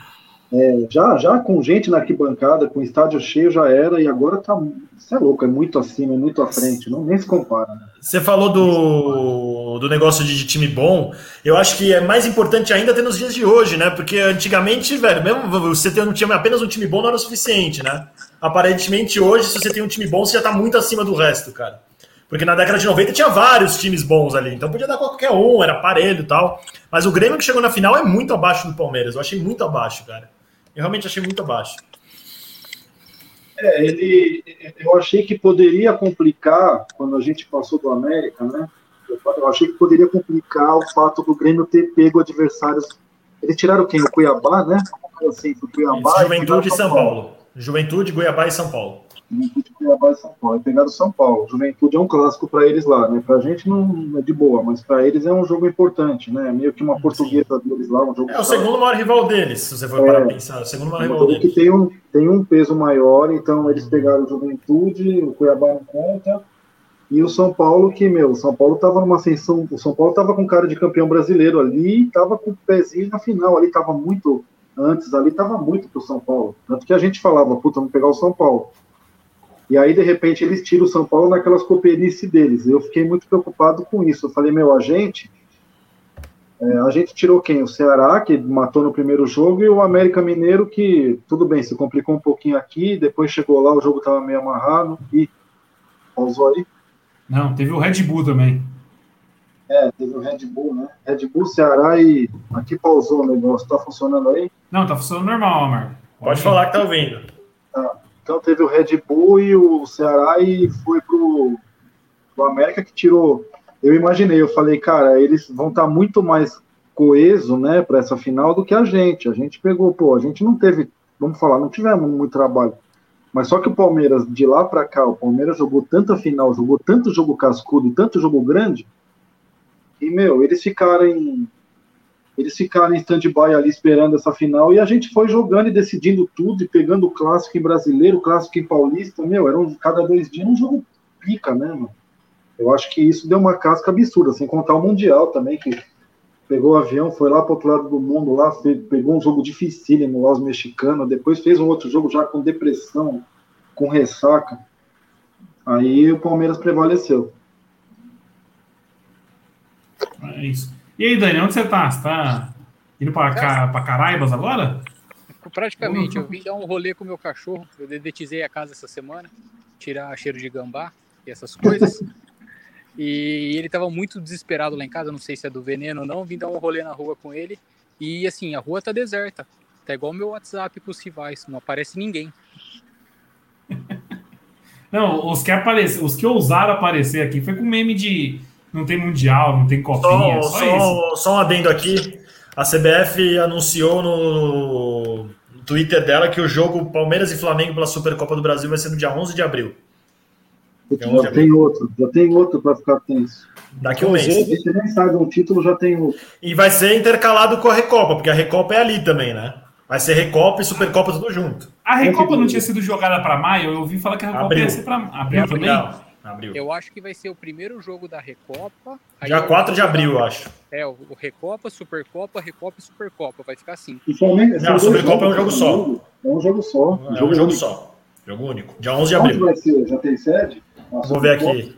É, já, já com gente na arquibancada, com estádio cheio já era, e agora tá. Você é louco, é muito acima, é muito à frente, não, nem se compara. Né? Você falou do, do negócio de, de time bom. Eu acho que é mais importante ainda ter nos dias de hoje, né? Porque antigamente, velho, mesmo você ter um time, apenas um time bom não era o suficiente, né? Aparentemente, hoje, se você tem um time bom, você já tá muito acima do resto, cara. Porque na década de 90 tinha vários times bons ali, então podia dar qualquer um, era parelho e tal. Mas o Grêmio que chegou na final é muito abaixo do Palmeiras. Eu achei muito abaixo, cara. Eu realmente achei muito abaixo. É, ele. Eu achei que poderia complicar, quando a gente passou do América, né? Eu achei que poderia complicar o fato do Grêmio ter pego adversários. Eles tiraram quem? O Cuiabá, né? Assim, o Cuiabá. Juventude e São Paulo. Juventude, Goiabá e São Paulo. Juventude, Cuiabá e São Paulo. E pegaram São Paulo. Juventude é um clássico para eles lá, né? Pra gente não é de boa, mas para eles é um jogo importante, né? Meio que uma portuguesa deles lá, um jogo É o segundo maior rival deles, se você for É. para pensar. O segundo maior Um rival jogo que deles. tem um, tem um peso maior, então eles pegaram o Juventude, o Cuiabá não conta, e o São Paulo, que, meu, o São Paulo tava numa ascensão, o São Paulo tava com cara de campeão brasileiro ali, tava com o pezinho na final, ali tava muito, antes ali tava muito pro São Paulo, tanto que a gente falava, puta, vamos pegar o São Paulo. E aí, de repente, eles tiram o São Paulo naquelas coperices deles. Eu fiquei muito preocupado com isso. Eu falei, meu, a gente, é, a gente tirou quem? O Ceará, que matou no primeiro jogo, e o América Mineiro, que tudo bem, se complicou um pouquinho aqui, depois chegou lá, o jogo estava meio amarrado, e pausou aí. Não, teve o Red Bull também. É, teve o Red Bull, né? Red Bull, Ceará e aqui pausou o negócio, tá funcionando aí? Não, tá funcionando normal, Marco. Pode falar que tá ouvindo. Então teve o Red Bull e o Ceará e foi pro, pro América que tirou. Eu imaginei, eu falei, cara, eles vão estar muito mais coeso, né, para essa final do que a gente. A gente pegou, pô, a gente não teve, vamos falar, não tivemos muito trabalho. Mas só que o Palmeiras, de lá para cá, o Palmeiras jogou tanta final, jogou tanto jogo cascudo, tanto jogo grande, e, meu, eles ficaram em, eles ficaram em stand-by ali esperando essa final e a gente foi jogando e decidindo tudo e pegando o clássico em brasileiro, o clássico em paulista. Meu, era um, cada dois dias um jogo pica, né, mano? Eu acho que isso deu uma casca absurda, sem contar o Mundial também, que pegou o avião, foi lá para outro lado do mundo, lá pegou um jogo dificílimo lá, os mexicanos, depois fez um outro jogo já com depressão, com ressaca. Aí o Palmeiras prevaleceu. É isso. E aí, Dani, onde você tá? Você tá indo pra, ca... pra Caraibas agora? Praticamente, eu vim dar um rolê com o meu cachorro. Eu dedetizei a casa essa semana, tirar cheiro de gambá e essas coisas. e ele tava muito desesperado lá em casa, não sei se é do veneno ou não. Vim dar um rolê na rua com ele. E assim, a rua tá deserta. Tá igual meu WhatsApp pros rivais, não aparece ninguém. Não, os que, aparece... os que ousaram aparecer aqui foi com meme de não tem mundial, não tem copinha, Só, só, só- só um adendo aqui. A CBF anunciou no Twitter dela que o jogo Palmeiras e Flamengo pela Supercopa do Brasil vai ser no dia 11 de abril. É já tem outro, já tem outro para ficar tenso. Daqui a um mês. Você nem sabe um título, já tem outro. E vai ser intercalado com a Recopa, porque a Recopa é ali também, né? Vai ser Recopa e Supercopa tudo junto. A Recopa não tinha sido jogada pra maio, eu ouvi falar que a Recopa Abril. ia ser pra abril também. Não, abril. Eu acho que vai ser o primeiro jogo da Recopa. Dia eu- 4 de abril, eu acho. É, o Recopa, Supercopa, Recopa e Supercopa. Vai ficar assim. E Flamengo, Não, dois Supercopa é um jogos, jogo só. É um jogo só. É um jogo único. só. Jogo único. Dia 11 de Onde abril. vai ser? Já tem sede? Vou ver aqui.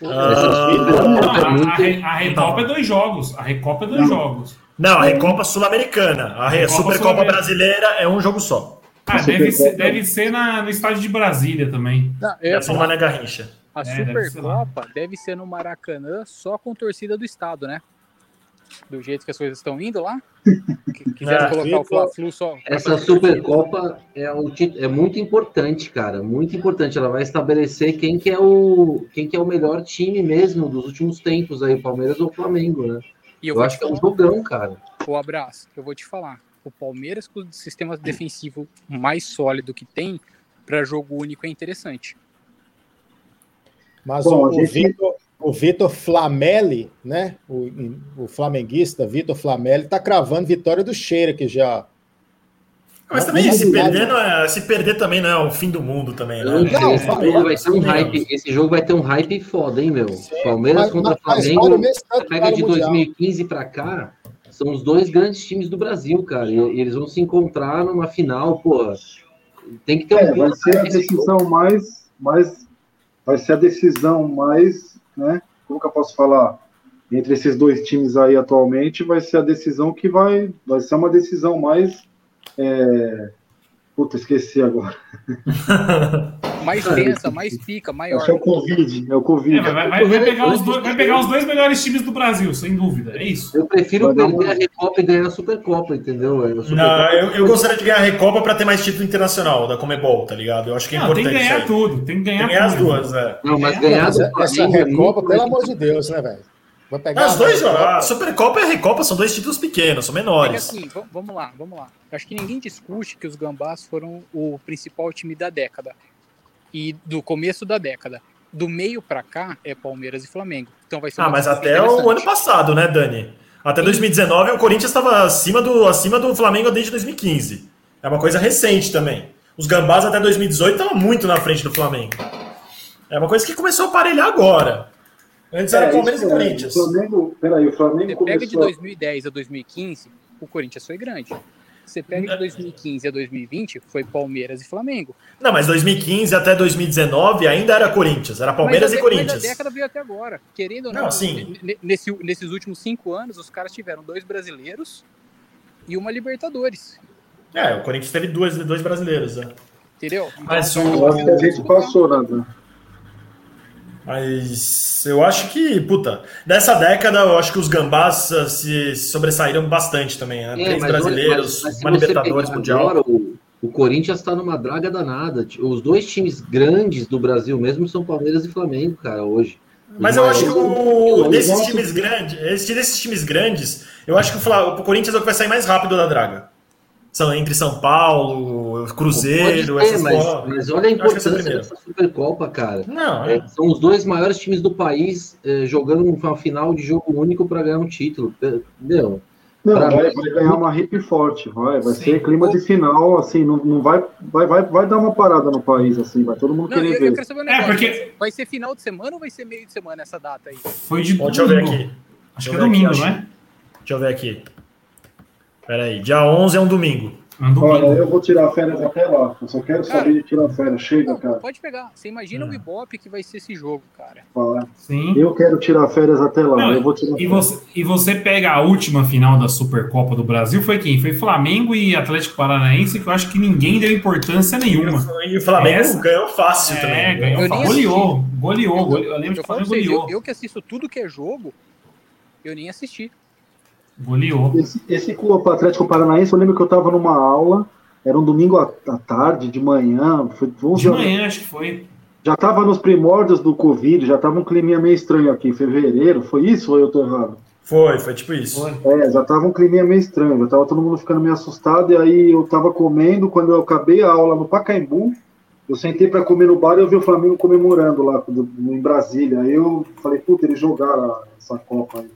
Não, Ah, a, a, Re- a Recopa é dois jogos. A Recopa é dois jogos. não, a Recopa Sul-Americana. A Re- Recopa Supercopa Sul-Americana. brasileira é um jogo só. Ah, A deve ser, deve ser na, no estádio de Brasília também. Não, eu É falar, Mané Garrincha. a É, deve. Supercopa deve ser no Maracanã só com torcida do estado, né? Do jeito que as coisas estão indo lá. Que quiseram É, colocar o Fla-Flu só. Essa Supercopa é, ti- é muito importante, cara. Muito importante. Ela vai estabelecer quem que é o quem que é o melhor time mesmo dos últimos tempos aí, Palmeiras ou Flamengo, né? E eu Eu acho que é um jogão, cara. o abraço, eu vou te falar. O Palmeiras com o sistema defensivo mais sólido que tem para jogo único é interessante. Mas Bom, o, gente- Vitor, o Vitor Flamelli, né? O, o flamenguista Vitor Flamelli tá cravando vitória do Cheira, que já. Mas Não, também, não, se não, perder, não. não é, se perder também não é o fim do mundo também, não né? sei, Não, esse jogo vai ter um Sim, hype. Esse jogo vai ter um hype foda, hein, meu? Palmeiras Mas- contra mas- mas Flamengo. Você tanto pega de o Mundial. 2015 pra cá, são os dois grandes times do Brasil, cara. E, e eles vão se encontrar numa final, pô. Tem que ter É, um vai ser a decisão mais, mais. Vai ser a decisão mais. Né, como que eu posso falar? Entre esses dois times aí atualmente, vai ser a decisão que vai. Vai ser uma decisão mais. É... Puta, esqueci agora. Mais tensa, mais pica, maior. É o Covid. É o Covid. É, vai, vai- vai pegar os dois, vai pegar os dois melhores times do Brasil, sem dúvida. É isso. Eu prefiro perder uma- a Recopa e ganhar a Supercopa, entendeu? É, A Supercopa- Não, eu, eu gostaria de ganhar a Recopa pra ter mais título internacional da Comebol, tá ligado? Eu acho que é Não, tem importante que ganhar isso aí. tudo. Tem que Tem ganhar, que ganhar as duas, é. Não, mas É, ganhar essa é Recopa, pelo amor de Deus, né, velho? Vai pegar As dois, a- Supercopa e a Recopa são dois títulos pequenos, são É menores. assim, vamos lá, vamos lá. Acho que ninguém discute que os Gambás foram o principal time da década. E do começo da década. Do meio pra cá é Palmeiras e Flamengo. Então vai ser Ah, mas até o ano passado, né, Dani? Até 2019 o Corinthians estava acima do, acima do Flamengo desde 2015. É uma coisa recente também. Os Gambás até 2018 estavam muito na frente do Flamengo. É uma coisa que começou a aparelhar agora. Antes era É, Palmeiras isso e Corinthians. O Flamengo, peraí, o Flamengo Você pega de começou. 2010 a 2015, o Corinthians foi grande. Você pega de 2015 a 2020, foi Palmeiras e Flamengo. Não, mas 2015 até 2019 ainda era Corinthians, era Palmeiras mas, e a, mas Corinthians. a década veio até agora. Querendo ou não, Não, sim. nesse- nesses últimos cinco anos, os caras tiveram dois brasileiros e uma Libertadores. É, o Corinthians teve duas, dois brasileiros. né? Entendeu? Então, Mas o- Eu acho que a gente passou, né? Mas eu acho que, puta, dessa década eu acho que os Gambás eh, se sobressaíram bastante também, né? É, Três brasileiros, mas- mas uma Libertadores Mundial. agora, o, o Corinthians está numa draga danada. Os dois times grandes do Brasil mesmo são Palmeiras e Flamengo, cara, hoje. Mas eu acho que o, desses times grandes, esse- desses times grandes, eu acho que o, Fla- o Corinthians é o que vai sair mais rápido da draga. São entre São Paulo, Cruzeiro, ser, essas mas, coisas. mas olha a Eu é importância primeira. dessa Supercopa, cara. Não, É, é. são os dois maiores times do país eh, jogando uma final de jogo único para ganhar um título. Eh, Entendeu? Não, Pra vai, mim- vai ganhar uma hip forte, vai, vai Sim. ser clima de final, assim, não, não vai, vai, vai, vai dar uma parada no país, assim, vai todo mundo Não, eu, querer eu ver. quero saber um É, negócio. porque- Vai ser final de semana ou vai ser meio de semana essa data aí? Foi de Bom, deixa eu ver domingo. aqui. Acho que é eu aqui, domingo, acho- não é? Deixa eu ver aqui. Pera aí, dia 11 é um domingo. É um Olha, domingo. eu vou tirar férias até lá, eu só quero Cara, saber de tirar férias, chega, Não, cara. pode pegar. Você imagina o Ibope que vai ser esse jogo, cara. Fala. Sim. Eu quero tirar férias até lá, Não, eu vou tirar E férias. você, e você pega a última final da Supercopa do Brasil, foi quem? Foi Flamengo e Atlético Paranaense, que eu acho que ninguém deu importância nenhuma. E o Flamengo Essa- ganhou fácil É, também. ganhou, Eu nem goleou, goleou, goleou. Eu lembro que Eu vocês, eu, goleou. eu que assisto tudo que é jogo, eu nem assisti. Goleou. Esse, esse clube Atlético Paranaense, eu lembro que eu tava numa aula, era um domingo à, à tarde, de manhã, foi 11 De manhã, acho que foi. Já tava nos primórdios do Covid, já tava um climinha meio estranho aqui, em fevereiro, foi isso ou eu tô errado? Foi, foi tipo isso. Foi. É, já tava um climinha meio estranho, já tava todo mundo ficando meio assustado, e aí eu tava comendo, quando eu acabei a aula no Pacaembu, eu sentei pra comer no bar e eu vi o Flamengo comemorando lá do- em Brasília. Aí eu falei, puta, eles jogaram essa Copa aí.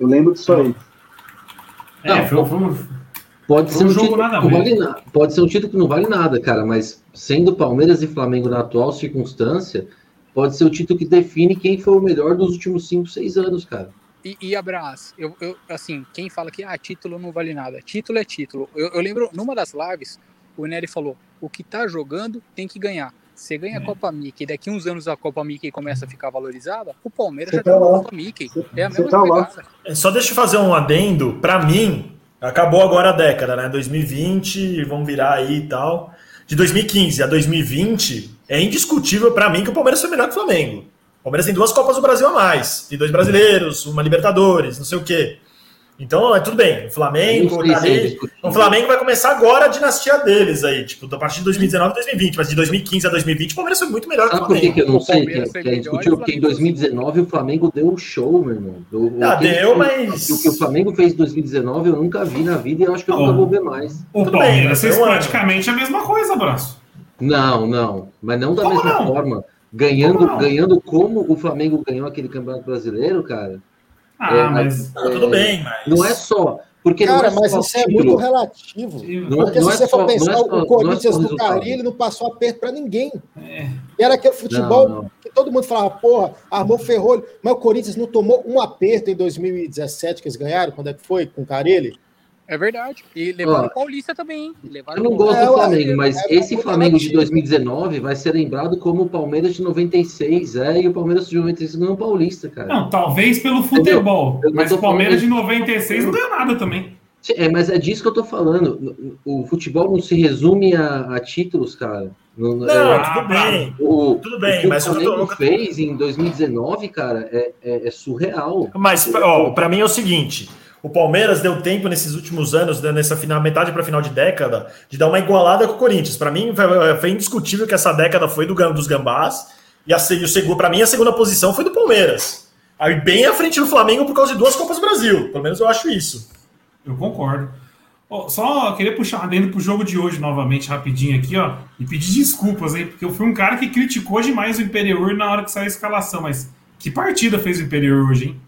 Eu lembro disso aí. É, Não, foi, foi, Pode Foi ser um um jogo título nada vale nada. Pode ser um título que não vale nada, cara, mas sendo Palmeiras e Flamengo na atual circunstância, pode ser o título que define quem foi o melhor dos últimos 5, 6 anos, cara. E, e Abraz, eu, eu, assim, quem fala que ah, título não vale nada, título é título. Eu, eu lembro, numa das lives, o Nery falou: o que tá jogando tem que ganhar. Você ganha É. a Copa Mickey, daqui uns anos a Copa Mickey começa a ficar valorizada, o Palmeiras Você já tá tá na lá. Copa Mickey. Você- É a mesma tá lá. pegada. É, Só deixa eu fazer um adendo. Pra mim, acabou agora a década, né? 2020, vamos virar aí e tal. De 2015 a 2020, é indiscutível pra mim que o Palmeiras foi melhor que o Flamengo. O Palmeiras tem duas Copas do Brasil a mais. Tem dois brasileiros, uma Libertadores, não sei o quê. Então, é tudo bem. O Flamengo tá ali. O Flamengo vai começar agora a dinastia deles aí, tipo, a partir de 2019 e 2020. Mas de 2015 a 2020, o Palmeiras foi muito melhor que o Sabe por que, Flamengo. que eu não sei que, é- que é discutível? e Porque em Flamengo 2019 o Flamengo deu um show, meu irmão. Eu- Ah, aquele deu, que- mas- O que o Flamengo fez em 2019 eu nunca vi na vida e eu acho que eu nunca vou ver mais. o Tudo bem, Palmeiras fez praticamente a mesma coisa, abraço. Não, não. Mas não da Como mesma não? forma. ganhando, Não. ganhando como o Flamengo ganhou aquele Campeonato Brasileiro, cara. Ah, É, mas. Ah, tudo bem, mas. Não é só. Porque Cara, não é mas só isso é muito relativo. Não é- Porque não se é você só- for pensar, não é só- o não é Corinthians o do. Carlinhos não passou aperto pra ninguém. É. E era aquele futebol Não, não. que todo mundo falava, porra, armou ferrolho. Mas o Corinthians não tomou um aperto em 2017 que eles ganharam, quando é que foi? Com o Carelli? É verdade. E levaram o Paulista também, hein? Levaram Eu não gosto É, do eu- Flamengo, mas é esse Flamengo de relativo. 2019 vai ser lembrado como o Palmeiras de 96, é, e o Palmeiras de 96 ganhou o Paulista, cara. Não, talvez pelo futebol. Mas o Palmeiras falando- de 96 não ganhou nada também. É, mas é disso que eu tô falando. O futebol não se resume a, a títulos, cara. Não, Não, é- tudo bem. o, tudo bem, o que mas o eu tô- Flamengo fez em 2019, cara, é, é- é surreal. Mas, ó, pra mim é o seguinte: o Palmeiras deu tempo nesses últimos anos, né, nessa final, metade para final de década, de dar uma igualada com o Corinthians. Pra mim, foi, foi indiscutível que essa década foi do dos Gambás, e a, e para mim, a segunda posição foi do Palmeiras. Aí, bem à frente do Flamengo por causa de duas Copas do Brasil. Pelo menos eu acho isso. Eu concordo. Ó, só queria puxar dentro pro jogo de hoje novamente, rapidinho aqui, ó. E pedir desculpas, hein? Porque eu fui um cara que criticou demais o Imperiur na hora que saiu a escalação. Mas que partida fez o Imperiur hoje, hein?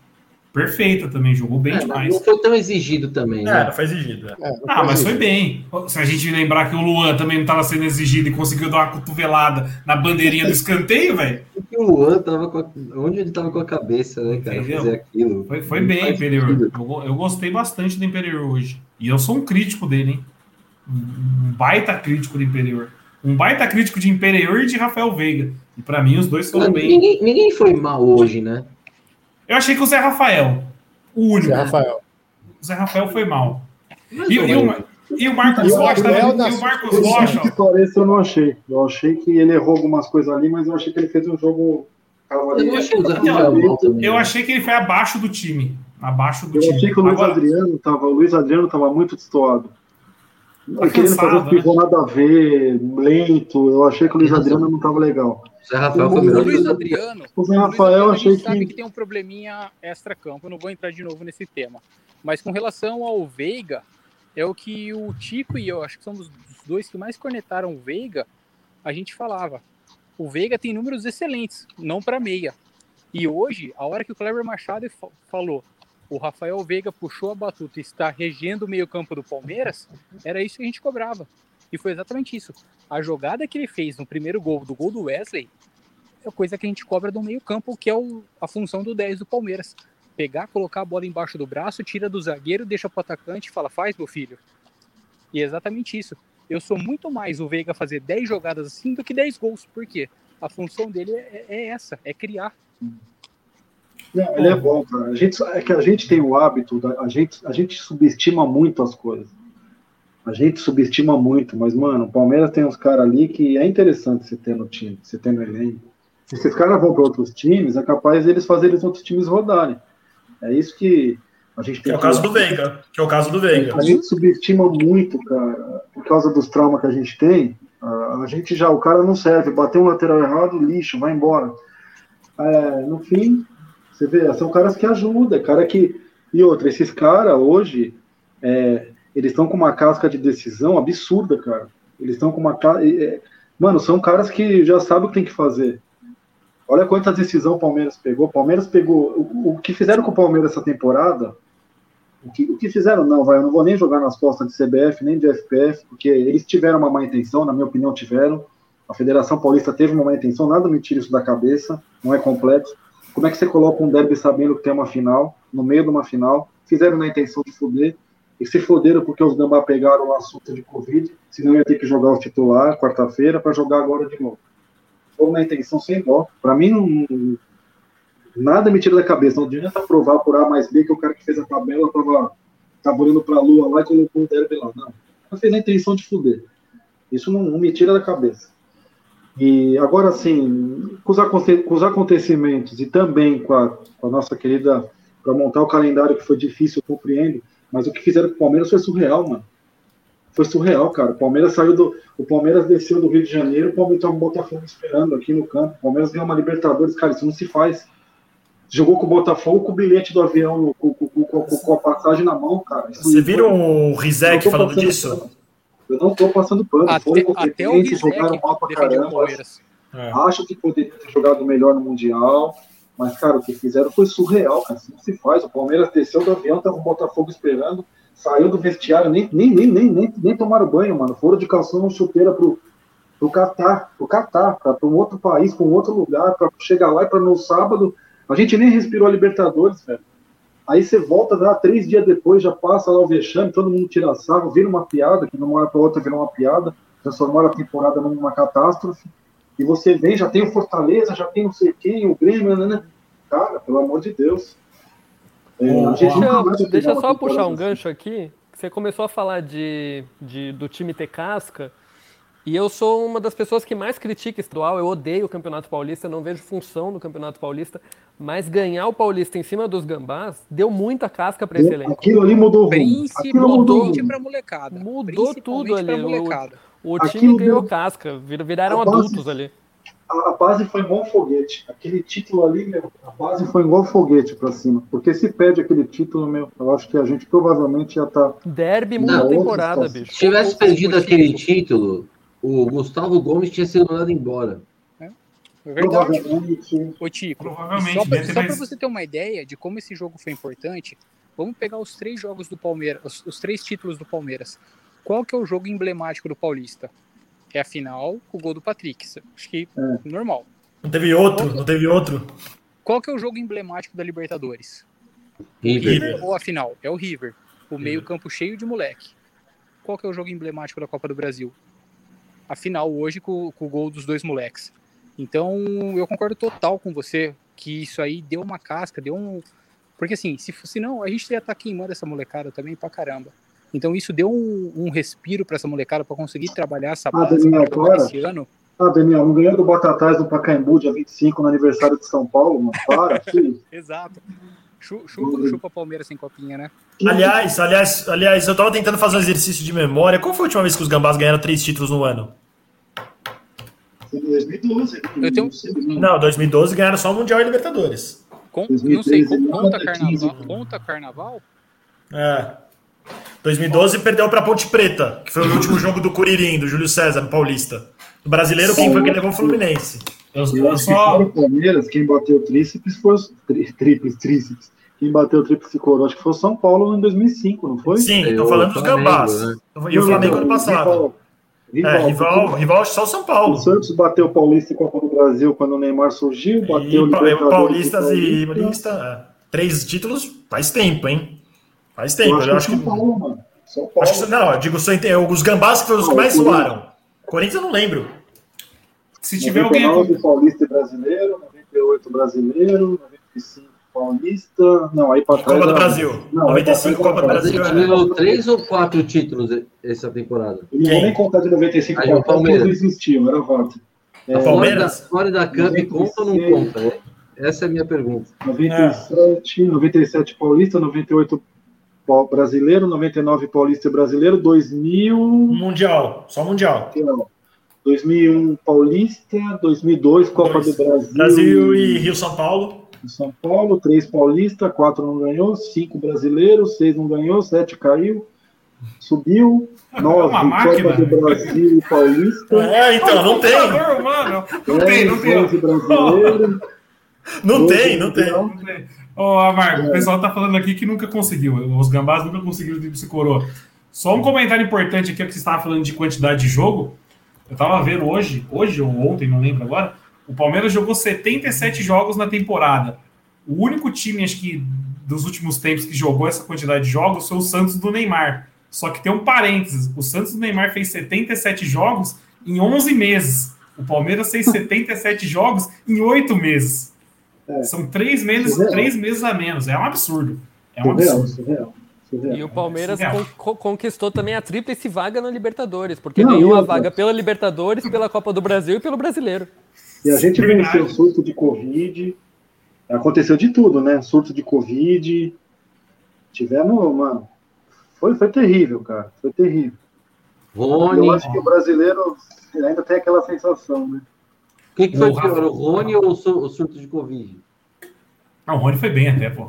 Perfeita também, jogou bem É, demais. não foi tão exigido também, É, né? não faz exigido. é. É, não Ah, mas foi bem. Se a gente lembrar que o Luan também não estava sendo exigido e conseguiu dar uma cotovelada na bandeirinha do escanteio, velho. O Luan tava com a... Onde ele tava com a cabeça, né, cara? Entendeu? Fazer aquilo. Foi, foi Não bem, sentido. Eu, eu gostei bastante do Imperiur hoje. E eu sou um crítico dele, hein? Um baita crítico do Imperiur. Um baita crítico de Imperiur e de Rafael Veiga. E pra mim, os dois foram bem. Ninguém, ninguém foi mal hoje, né? Eu achei que o Zé Rafael, o único, Zé Rafael. o Zé Rafael foi mal. E, e o, e o Marcos E Rocha, também- nas- e o Marcos Rocha, que ó, pareça, eu não achei. Eu achei que ele errou algumas coisas ali, mas eu achei que ele fez um jogo. Eu achei Não, eu achei que ele foi abaixo do time. Abaixo do Eu time. achei que o Luiz Agora, Adriano tava. O Luiz Adriano tava muito destoado. Tá querendo fazer cansado, um pivô nada a ver, lento. Eu achei que o Luiz razão. Adriano não tava legal. O Zé Rafael O o O melhor. Luiz. Adriano, O Zé Luiz Rafael, eu Adriano, a achei sabe que. que tem um probleminha extra-campo. Eu não vou entrar de novo nesse tema. Mas com relação ao Veiga, é o que o Tico e eu, acho que somos os dois que mais cornetaram o Veiga, a gente falava. O Veiga tem números excelentes, não para meia. E hoje, a hora que o Kleber Machado fa- falou, o Rafael Veiga puxou a batuta e está regendo o meio-campo do Palmeiras, era isso que a gente cobrava. E foi exatamente isso. A jogada que ele fez no primeiro gol, do gol do Wesley, é coisa que a gente cobra do meio-campo, que é o- a função do 10 do Palmeiras. Pegar, colocar a bola embaixo do braço, tira do zagueiro, deixa pro atacante e fala: faz, meu filho. E é exatamente isso. Eu sou muito mais o Veiga fazer 10 jogadas assim do que 10 gols. Por quê? A função dele é, é essa, é criar. Não, ele é bom, cara. A gente, é que a gente tem o hábito, da, a, gente, a gente subestima muito as coisas. A gente subestima muito, mas, mano, o Palmeiras tem uns caras ali que é interessante você ter no time, você ter no elenco. Se esses caras vão para outros times, é capaz deles fazerem os outros times rodarem. É isso que a gente Que tem é o caso do Veiga. Que é o caso do Veiga. A gente subestima muito, cara, por causa dos traumas que a gente tem. A a gente já, o cara não serve, bateu um lateral errado, lixo, vai embora. É, no fim, você vê, são caras que ajudam, é cara que. E outra, esses caras hoje, é, eles estão com uma casca de decisão absurda, cara. Eles estão com uma. é, Mano, são caras que já sabem o que tem que fazer. Olha quantas decisões o Palmeiras pegou. O Palmeiras pegou. O, o que fizeram com o Palmeiras essa temporada o que, o que fizeram, não, vai, eu não vou nem jogar nas costas de CBF, nem de FPF, porque eles tiveram uma má intenção, na minha opinião, tiveram. A Federação Paulista teve uma má intenção, nada me tira isso da cabeça, não é complexo. Como é que você coloca um derby sabendo que tem uma final, no meio de uma final? Fizeram na intenção de foder, e se foderam porque os gambá pegaram o assunto de Covid, senão ia ter que jogar o titular quarta-feira para jogar agora de novo. Foram na intenção sem dó. Para mim, não, nada me tira da cabeça. Não adianta provar por A mais B que o cara que fez a tabela tava, tava olhando pra lua lá e colocou o derby lá. Não. Ela fez a intenção de fuder. Isso não, não me tira da cabeça. E agora sim, com os, com os acontecimentos e também com a, com a nossa querida, para montar o calendário que foi difícil, eu compreendo, mas o que fizeram com o Palmeiras foi surreal, mano. Foi surreal, cara. O Palmeiras saiu do. O Palmeiras desceu do Rio de Janeiro, o Palmeiras estava o Botafogo esperando aqui no campo. O Palmeiras ganhou uma Libertadores, cara, isso não se faz. Jogou com o Botafogo com o bilhete do avião, com, com- com- com- com a passagem na mão, cara. Isso Você foi- o Rizek falando disso? pano. Eu não tô passando pano. Até, Foram até o jogaram mal pra caramba. Palmeiras. É. Acho que poderia ter jogado melhor no Mundial. Mas, cara, o que fizeram foi surreal, cara. Assim se faz. O Palmeiras desceu do avião, tava o Botafogo esperando, saiu do vestiário, nem, nem, nem, nem, nem, nem tomaram banho, mano. Foram de calção chuteira pro, pro Catar, pro Catar, para um outro país, para um outro lugar, para chegar lá e para no sábado. A gente nem respirou a Libertadores, velho. Aí você volta lá três dias depois, já passa lá o vexame, todo mundo tira sarro, vira uma piada, que de uma hora para outra vira uma piada, transformar a temporada numa catástrofe. E você vem, já tem o Fortaleza, já tem não sei quem, o Grêmio, né? né? Cara, pelo amor de Deus. É, Deixa, deixa só puxar um assim. gancho aqui. Você começou a falar de, de- do time ter casca. E eu sou uma das pessoas que mais critica estadual. Eu odeio o Campeonato Paulista, não vejo função no Campeonato Paulista. Mas ganhar o Paulista em cima dos gambás deu muita casca para esse elenco. Aquilo ali mudou o rumo. Aquilo mudou o Principalmente pra molecada. Mudou tudo ali. pra O, molecada. O time Aquilo ganhou deu- casca, vir- viraram base- adultos ali. A, a base foi igual um foguete. Aquele título ali, meu, a base foi igual um foguete pra cima. Porque se perde aquele título, meu, eu acho que a gente provavelmente já tá. Derby muda temporada, bicho. Se tivesse o- perdido aquele título, o Gustavo Gomes tinha sido mandado embora. É verdade. Provavelmente. Ô, Tico, Provavelmente, só mais- você ter uma ideia de como esse jogo foi importante, vamos pegar os três jogos do Palmeiras, os, os três títulos do Palmeiras. Qual que é o jogo emblemático do Paulista? É a final com o gol do Patrick. Acho que É. normal. Não teve outro, não teve outro. Qual que é o jogo emblemático da Libertadores? River. River. Ou a final? É o River. O meio campo cheio de moleque. Qual que é o jogo emblemático da Copa do Brasil? A final hoje com, com o gol dos dois moleques. Então, eu concordo total com você que isso aí deu uma casca, deu um... Porque assim, se fosse não, a gente ia estar queimando essa molecada também pra caramba. Então isso deu um, um respiro pra essa molecada pra conseguir trabalhar essa Ah, base Daniel, agora? esse ano. Ah, Daniel, não ganhou do Batatais no Pacaembu, dia 25, no aniversário de São Paulo, mano. Para, filho. Exato. Chu- Chupa, chupa Palmeiras sem copinha, né? Aliás, aliás, aliás, eu tava tentando fazer um exercício de memória. Qual foi a última vez que os gambás ganharam três títulos no ano? Em 2012. Eu tenho- Não, 2012 ganharam só o Mundial e Libertadores. Com- não 2013, sei, con- conta 2015, carnaval, conta carnaval? É. 2012 perdeu pra Ponte Preta, que foi o último jogo do Curirim, do Júlio César, no Paulista. Do brasileiro, quem foi que levou o Fluminense? Eu, Eu só. o Palmeiras, quem bateu o tríceps foi os tri, tríplice, tríceps. Quem bateu o tríplice coroa, acho que foi o São Paulo em 2005, não foi? Sim, É, tô o falando dos gambás. né? E o Flamengo ano passado. Rival, É, rival, rival só o São Paulo. O Santos bateu o Paulista e Copa do Brasil quando o Neymar surgiu, bateu E o Paulistas e Paulista. Paulista. é. Três títulos faz tempo, hein? Faz Eu tempo. acho Eu que acho São que. Paulo, mano. São Paulo. Acho que não, eu digo só ente- os gambás que foram os que mais soaram. Corinthians eu não lembro. Se tiver alguém. 99 Paulista e Brasileiro, 98 Brasileiro, 95 Paulista. Não, aí pra trás. Copa do Brasil. Não, aí pra 95 trás Copa do Brasil. é. ganhou três ou quatro títulos essa temporada. Eu não nem contar de 95 Aí, o Palmeiras. não existiam, era. A É, A Palmeiras? Flórida Cup 96. conta ou não conta? Essa é a minha pergunta. 97, 97 Paulista, 98 Pau- Brasileiro, 99 Paulista e Brasileiro, 2000, Mundial, só Mundial. não, 2001 Paulista, 2002 Copa Dois. do Brasil, Brasil e Rio São Paulo. São Paulo, 3 Paulista, 4 não ganhou, 5 Brasileiro, 6 não ganhou, 7 caiu, subiu, 9 uma máquina. Copa do Brasil e Paulista, É, então, não tem. Não tem, não 10 tem. 11 Brasileiro, Não tem, não tem. Ô, Amargo, o pessoal tá falando aqui que nunca conseguiu. Os gambás nunca conseguiram o tríplice coroa. Só um comentário importante aqui, que você estava falando de quantidade de jogo. Eu tava vendo hoje, hoje ou ontem, não lembro agora, o Palmeiras jogou 77 jogos na temporada. O único time, acho que, dos últimos tempos que jogou essa quantidade de jogos foi o Santos do Neymar. Só que tem um parênteses: o Santos do Neymar fez 77 jogos em 11 meses. O Palmeiras fez 77 jogos em 8 meses. É. São três meses, Surreal. três meses a menos. É um absurdo. É um surreal, absurdo. surreal. E o Palmeiras con- con- conquistou também a tríplice vaga na Libertadores, porque Não, ganhou a vaga pela Libertadores, pela Copa do Brasil e pelo Brasileiro. E a gente Verdade. venceu o surto de Covid. Aconteceu de tudo, né? Surto de Covid. Tivemos, mano. Foi, foi terrível, cara. Foi terrível. Rony. Eu acho que o brasileiro ainda tem aquela sensação, né? O que, que foi O Rafa- o Rony ou o su- o surto de Covid? Não, o Rony foi bem até, pô.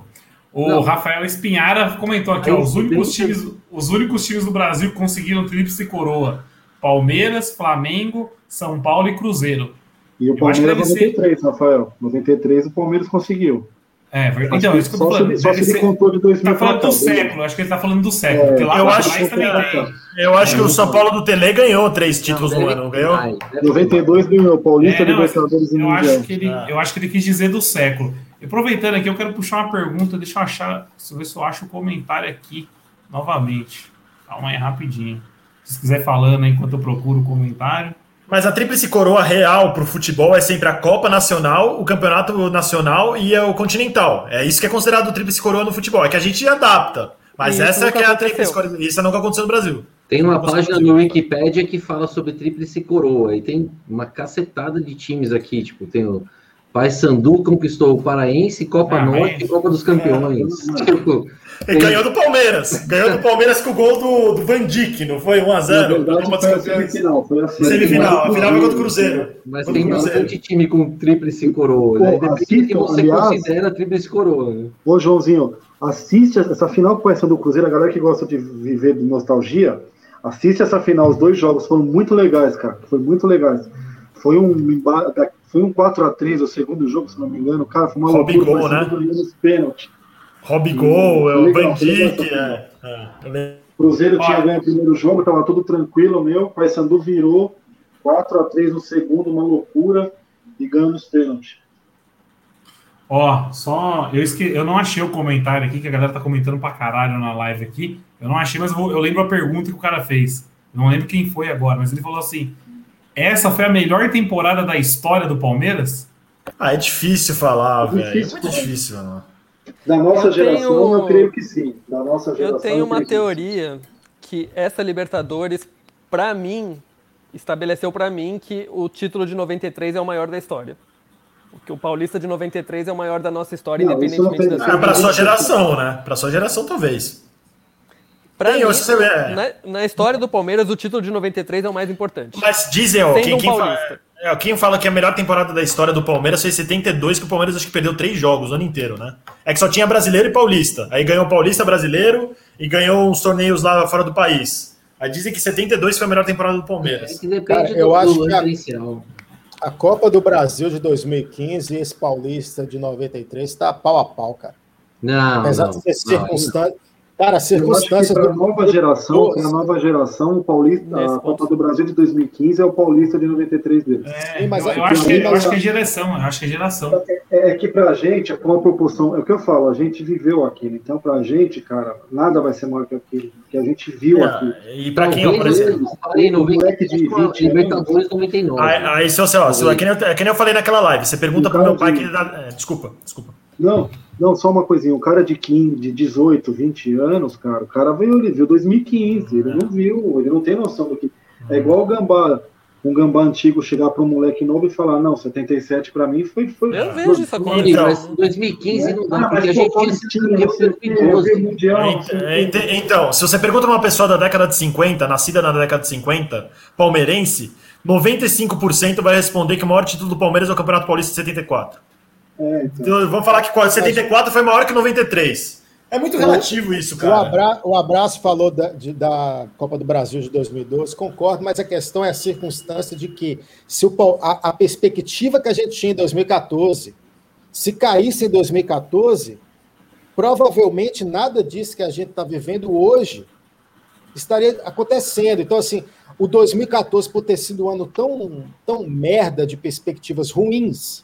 O Não. Rafael Espinhara comentou aqui, Aí, ó, os únicos, times, os únicos times do Brasil que conseguiram tríplice coroa. Palmeiras, Flamengo, São Paulo e Cruzeiro. E o Eu acho que Palmeiras deve ser- 93, Rafael. 93 o Palmeiras conseguiu. É, então, isso que eu tô se falando. ele- se ele ser- contou de 2000 Tá falando do século, acho que ele tá falando do século, porque lá eu acho também foi- tem. Eu acho que o É, São Paulo do Tele ganhou três títulos no ano, não ganhou? Vai, deve 92 ganhou Paulista, É, não, Libertadores e Eu Mundial. acho, que ele, Ah. eu acho que ele quis dizer do século. E aproveitando aqui, eu quero puxar uma pergunta. Deixa eu achar. Deixa eu ver se eu acho o comentário aqui novamente. Calma aí, rapidinho. Se quiser falando enquanto eu procuro o comentário. Mas a tríplice coroa real pro futebol é sempre a Copa Nacional, o Campeonato Nacional e o Continental. É isso que é considerado tríplice coroa no futebol. É que a gente adapta. Mas Isso essa que é a tríplice coroa. Isso nunca aconteceu no Brasil. Tem uma página no Wikipedia que fala sobre tríplice coroa e tem uma cacetada de times aqui, tipo, tem o Paysandu conquistou o Paraense, Copa Ah, Norte e Copa dos Campeões. Tipo, E ganhou do Palmeiras. Ganhou do Palmeiras com o gol do, do Van Dijk, não foi? 1x0. Na verdade, Copa dos foi a semifinal. Foi a Semifinal. A final foi contra o Cruzeiro. mas tem bastante time com tríplice coroa. Pô, Né? Do que você aliás- considera tríplice coroa. né? Ô, Joãozinho, assiste essa final com essa do Cruzeiro, a galera que gosta de viver de nostalgia, assiste essa final, os dois jogos foram muito legais, cara. Foi muito legais. Foi um, foi um 4x3 o segundo jogo, se não me engano. Cara, foi uma Robigol, loucura, né? mas ganhou nos pênaltis. Robigol, é o Van Dijk. legal. É, é, lembro. Cruzeiro tinha ganho o primeiro jogo, tava tudo tranquilo, meu. Paysandu virou 4x3 no segundo, uma loucura, e ganhou nos pênaltis. Ó, só. Eu, esque... eu não achei o comentário aqui, que a galera tá comentando pra caralho na live aqui. Eu não achei, mas eu, vou- eu lembro a pergunta que o cara fez. Não lembro quem foi agora, mas ele falou assim: essa foi a melhor temporada da história do Palmeiras? Ah, é difícil falar, É velho. É muito né? difícil, mano. Da nossa Eu geração, tenho- eu creio que sim. Da nossa geração. Eu tenho uma que sim. teoria que essa Libertadores, pra mim, estabeleceu pra mim que o título de 93 é o maior da história. Que o Paulista de 93 é o maior da nossa história, Não, independentemente tem- da Ah, sua. pra sua geração, né? Pra sua geração, talvez. Pra Tem, mim, é. na, na história do Palmeiras, o título de 93 é o mais importante. Mas dizem, ó, quem, um quem, fala, é, quem fala que a melhor temporada da história do Palmeiras foi 72, que o Palmeiras acho que perdeu três jogos o ano inteiro, né? É que só tinha brasileiro e paulista. Aí ganhou paulista brasileiro e ganhou uns torneios lá fora do país. Aí dizem que 72 foi a melhor temporada do É Palmeiras. que depende Cara, eu do, acho do que a-. A Copa do Brasil de 2015 e esse Paulista de 93 tá pau a pau, cara. Não, Apesar não, de ser não, circunstância. Cara, que circunstâncias para a nova geração, para a nova geração, o Paulista, a Copa do Brasil de 2015 é o Paulista de 93 deles. É, Sim, mas eu, é- eu acho que, eu acho que é geração, eu acho que é geração. É, é que pra gente, com a proporção, é o que eu falo, a gente viveu aquilo. Então, pra gente, cara, nada vai ser maior que aquilo, que a gente viu aquilo. É, e pra quem, por exemplo. eu parei moleque de 97 com a 20 Libertadores 99. Aí, aí se você, ó, se, é, que nem eu, é falei naquela live, você pergunta pro meu cara pai de- que ele dá. é, desculpa, desculpa. Não, não, só uma coisinha. O cara de 15, de 18, 20 anos, cara, o cara veio, ele viu 2015, ele não viu, ele não tem noção do que. É igual o gambá, um gambá antigo chegar para um moleque novo e falar, não, 77 pra mim foi. foi Eu vejo isso Sim, acontecendo. Então- mas em 2015 não dá, Ah, porque a gente tinha é, veio 2012. mundial, não sei o Ent- quê. ent- Então, se você pergunta uma pessoa da década de 50, nascida na década de 50, palmeirense, 95% vai responder que o maior título do Palmeiras é o Campeonato Paulista de 74. É, então. Então, vamos falar que 74 foi maior que 93. É muito relativo isso, O, cara. abra... o abraço falou da, de- da Copa do Brasil de 2012, concordo, mas a questão é a circunstância de que se o, a, a perspectiva que a gente tinha em 2014, se caísse em 2014, provavelmente nada disso que a gente está vivendo hoje estaria acontecendo. Então, assim, o 2014, por ter sido um ano tão, tão merda de perspectivas ruins,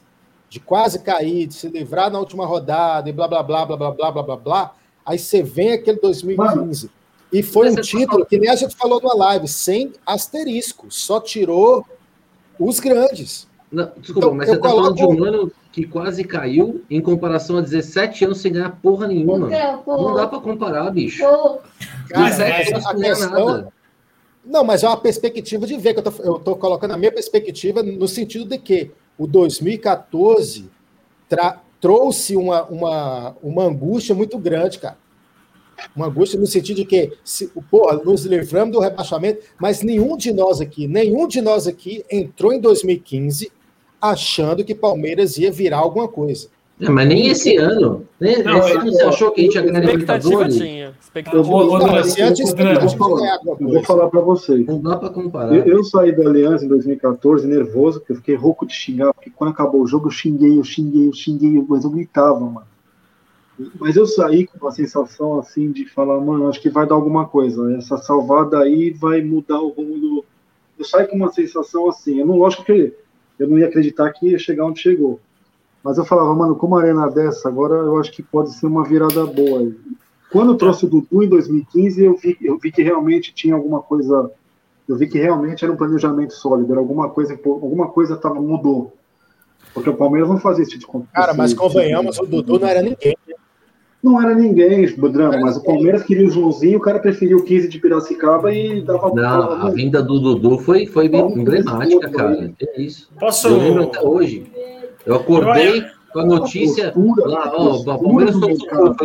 de quase cair, de se livrar na última rodada e blá blá blá blá blá blá blá blá blá. Aí você vem aquele 2015. E foi um tá título que nem a gente falou numa live, sem asterisco, só tirou os grandes. Não, desculpa, Então, mas você tá falando de coloco- um ano que quase caiu em comparação a 17 anos sem ganhar porra nenhuma. Não dá pra comparar, bicho. Cara, Mas é, 17 anos a sem ganhar questão. nada. Não, mas é uma perspectiva de ver, que eu tô, eu tô colocando a minha perspectiva no sentido de que o 2014 tra- trouxe uma, uma, uma angústia muito grande, cara. Uma angústia no sentido de que, se, porra, nos livramos do rebaixamento, mas nenhum de nós aqui, nenhum de nós aqui entrou em 2015 achando que Palmeiras ia virar alguma coisa. É, mas nem esse ano. Né? Não, esse eu- ano você achou que a gente ia ganhar Expectativa Libertadores? Expectativa. Eu vou, eu vou falar. eu vou para vocês. Não dá para comparar. Eu, eu saí da Aliança em 2014 nervoso, porque eu fiquei rouco de xingar, porque quando acabou o jogo eu xinguei, eu xinguei, eu xinguei, mas eu gritava, mano. Mas eu saí com uma sensação assim de falar, mano, acho que vai dar alguma coisa. Essa salvada aí vai mudar o rumo do. Eu saí com uma sensação assim. Eu não, lógico que eu não ia acreditar que ia chegar onde chegou. Mas eu falava, mano, com uma arena dessa, agora eu acho que pode ser uma virada boa. Quando eu trouxe o Dudu em 2015, eu vi, eu vi que realmente tinha alguma coisa. Eu vi que realmente era um planejamento sólido, era alguma coisa, alguma coisa tava, mudou. Porque o Palmeiras não fazia esse tipo de Cara, mas esse- convenhamos, o Dudu não era ninguém. Não era ninguém, drama, mas o Palmeiras queria o Joãozinho, o cara preferiu o 15 de Piracicaba e dava Não, a vinda do Dudu foi, foi bem emblemática, cara. É isso. Posso. Eu lembro até hoje. Eu acordei com a notícia postura, lá, ó, postura Palmeiras